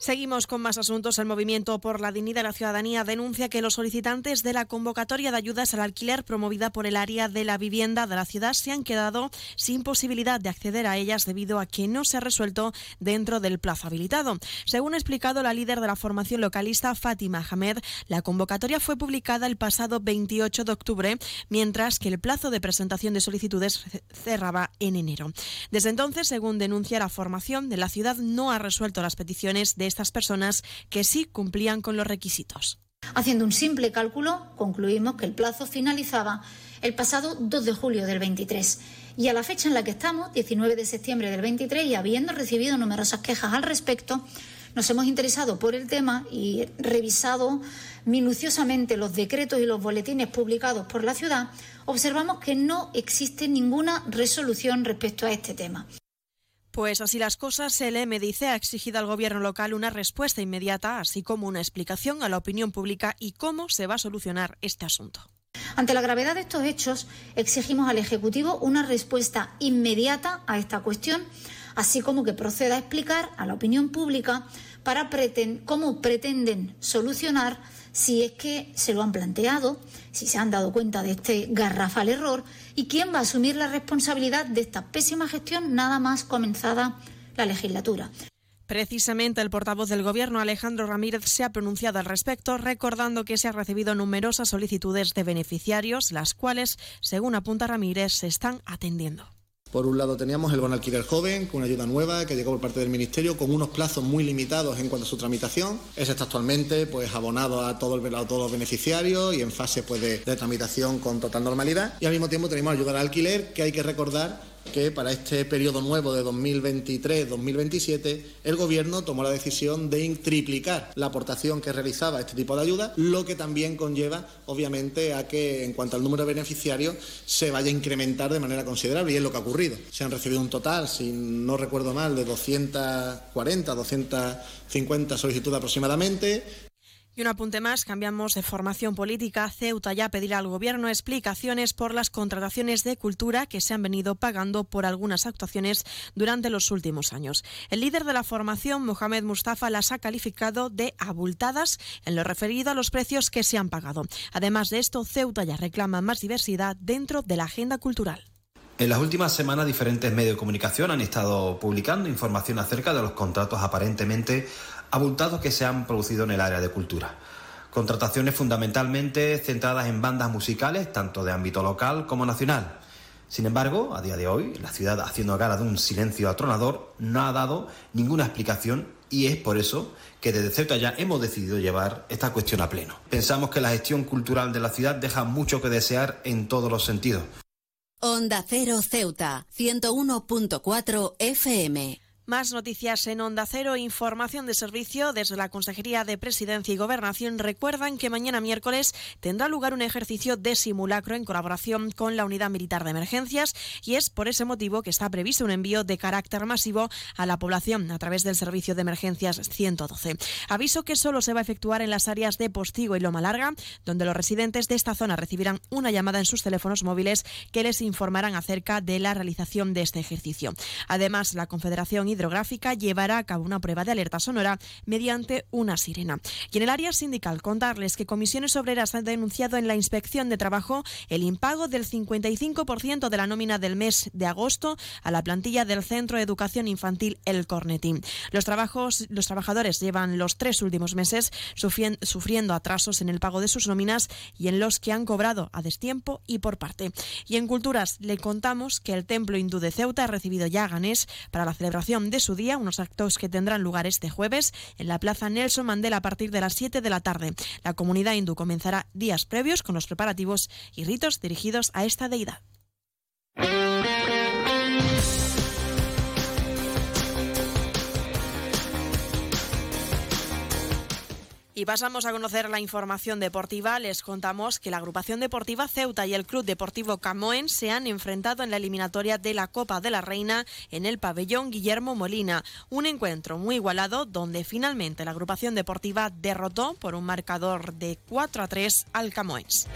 Seguimos con más asuntos. El Movimiento por la Dignidad de la Ciudadanía denuncia que los solicitantes de la convocatoria de ayudas al alquiler promovida por el área de la vivienda de la ciudad se han quedado sin posibilidad de acceder a ellas debido a que no se ha resuelto dentro del plazo habilitado. Según ha explicado la líder de la formación localista, Fátima Hamed, la convocatoria fue publicada el pasado 28 de octubre, mientras que el plazo de presentación de solicitudes cerraba en enero. Desde entonces, según denuncia la formación, de la ciudad no ha resuelto las peticiones de estas personas que sí cumplían con los requisitos. Haciendo un simple cálculo, concluimos que el plazo finalizaba el pasado 2 de julio del 23. Y a la fecha en la que estamos, 19 de septiembre del 23, y habiendo recibido numerosas quejas al respecto, nos hemos interesado por el tema y revisado minuciosamente los decretos y los boletines publicados por la ciudad, observamos que no existe ninguna resolución respecto a este tema. Pues así las cosas, el MDC ha exigido al gobierno local una respuesta inmediata, así como una explicación a la opinión pública y cómo se va a solucionar este asunto. Ante la gravedad de estos hechos, exigimos al Ejecutivo una respuesta inmediata a esta cuestión, así como que proceda a explicar a la opinión pública para cómo pretenden solucionar si es que se lo han planteado, si se han dado cuenta de este garrafal error y quién va a asumir la responsabilidad de esta pésima gestión nada más comenzada la legislatura. Precisamente el portavoz del Gobierno, Alejandro Ramírez, se ha pronunciado al respecto, recordando que se han recibido numerosas solicitudes de beneficiarios, las cuales, según apunta Ramírez, se están atendiendo. Por un lado teníamos el bono alquiler joven, con una ayuda nueva que llegó por parte del Ministerio, con unos plazos muy limitados en cuanto a su tramitación. Ese está actualmente pues, abonado a, todo el, todos los beneficiarios y en fase pues, de, de tramitación con total normalidad. Y al mismo tiempo tenemos ayuda al alquiler, que hay que recordar que para este periodo nuevo de 2023-2027 el Gobierno tomó la decisión de triplicar la aportación que realizaba este tipo de ayuda, lo que también conlleva, obviamente, a que en cuanto al número de beneficiarios se vaya a incrementar de manera considerable y es lo que ha ocurrido. Se han recibido un total, si no recuerdo mal, de 240, 250 solicitudes aproximadamente. Y un apunte más, cambiamos de formación política. Ceuta ya pedirá al Gobierno explicaciones por las contrataciones de cultura que se han venido pagando por algunas actuaciones durante los últimos años. El líder de la formación, Mohamed Mustafa, las ha calificado de abultadas en lo referido a los precios que se han pagado. Además de esto, Ceuta ya reclama más diversidad dentro de la agenda cultural. En las últimas semanas diferentes medios de comunicación han estado publicando información acerca de los contratos aparentemente abultados que se han producido en el área de cultura. Contrataciones fundamentalmente centradas en bandas musicales, tanto de ámbito local como nacional. Sin embargo, a día de hoy, la ciudad, haciendo gala de un silencio atronador, no ha dado ninguna explicación y es por eso que desde Ceuta ya hemos decidido llevar esta cuestión a pleno. Pensamos que la gestión cultural de la ciudad deja mucho que desear en todos los sentidos. Onda Cero Ceuta, 101.4 FM. Más noticias en Onda Cero, información de servicio desde la Consejería de Presidencia y Gobernación. Recuerdan que mañana miércoles tendrá lugar un ejercicio de simulacro en colaboración con la Unidad Militar de Emergencias y es por ese motivo que está previsto un envío de carácter masivo a la población a través del Servicio de Emergencias 112. Aviso que solo se va a efectuar en las áreas de Postigo y Loma Larga, donde los residentes de esta zona recibirán una llamada en sus teléfonos móviles que les informarán acerca de la realización de este ejercicio. Además, la Confederación hidrográfica llevará a cabo una prueba de alerta sonora mediante una sirena. Y en el área sindical, contarles que Comisiones Obreras han denunciado en la inspección de trabajo el impago del 55% de la nómina del mes de agosto a la plantilla del Centro de Educación Infantil El Cornetín. Los, trabajos, los trabajadores llevan los tres últimos meses sufriendo atrasos en el pago de sus nóminas y en los que han cobrado a destiempo y por parte. Y en Culturas le contamos que el Templo Hindú de Ceuta ha recibido ya Ganés para la celebración de su día, unos actos que tendrán lugar este jueves en la Plaza Nelson Mandela a partir de las 7 de la tarde. La comunidad hindú comenzará días previos con los preparativos y ritos dirigidos a esta deidad. Y pasamos a conocer la información deportiva. Les contamos que la agrupación deportiva Ceuta y el Club Deportivo Camoen se han enfrentado en la eliminatoria de la Copa de la Reina en el pabellón Guillermo Molina. Un encuentro muy igualado donde finalmente la agrupación deportiva derrotó por un marcador de 4 a 3 al Camoens.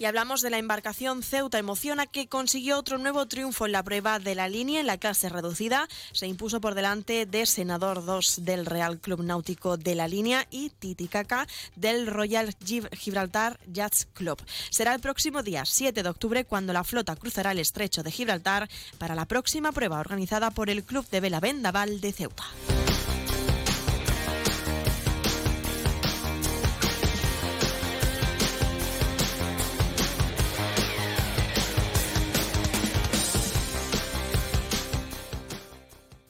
Y hablamos de la embarcación Ceuta Emociona que consiguió otro nuevo triunfo en la prueba de la línea en la clase reducida. Se impuso por delante de Senador 2 del Real Club Náutico de la línea y Titicaca del Royal Gibraltar Yachts Club. Será el próximo día 7 de octubre cuando la flota cruzará el estrecho de Gibraltar para la próxima prueba organizada por el Club de Vela Vendaval de Ceuta.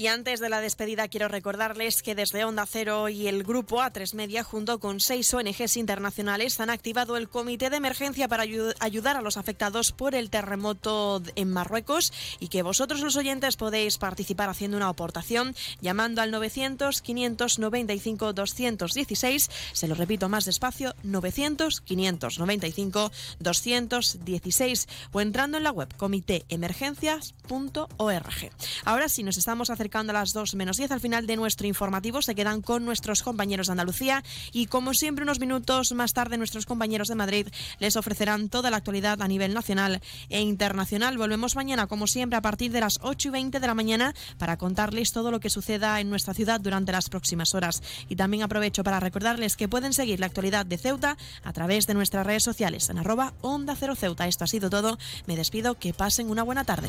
Y antes de la despedida quiero recordarles que desde Onda Cero y el grupo A3 Media junto con seis ONGs internacionales han activado el comité de emergencia para ayudar a los afectados por el terremoto en Marruecos y que vosotros los oyentes podéis participar haciendo una aportación llamando al 900 595 216. Se lo repito más despacio, 900 595 216 o entrando en la web comitéemergencias.org. Ahora sí, nos estamos acercando a las 2 menos 10 al final de nuestro informativo. Se quedan con nuestros compañeros de Andalucía y como siempre unos minutos más tarde nuestros compañeros de Madrid les ofrecerán toda la actualidad a nivel nacional e internacional. Volvemos mañana como siempre a partir de las 8 y 20 de la mañana para contarles todo lo que suceda en nuestra ciudad durante las próximas horas. Y también aprovecho para recordarles que pueden seguir la actualidad de Ceuta a través de nuestras redes sociales en arroba Onda Cero Ceuta. Esto ha sido todo. Me despido. Que pasen una buena tarde.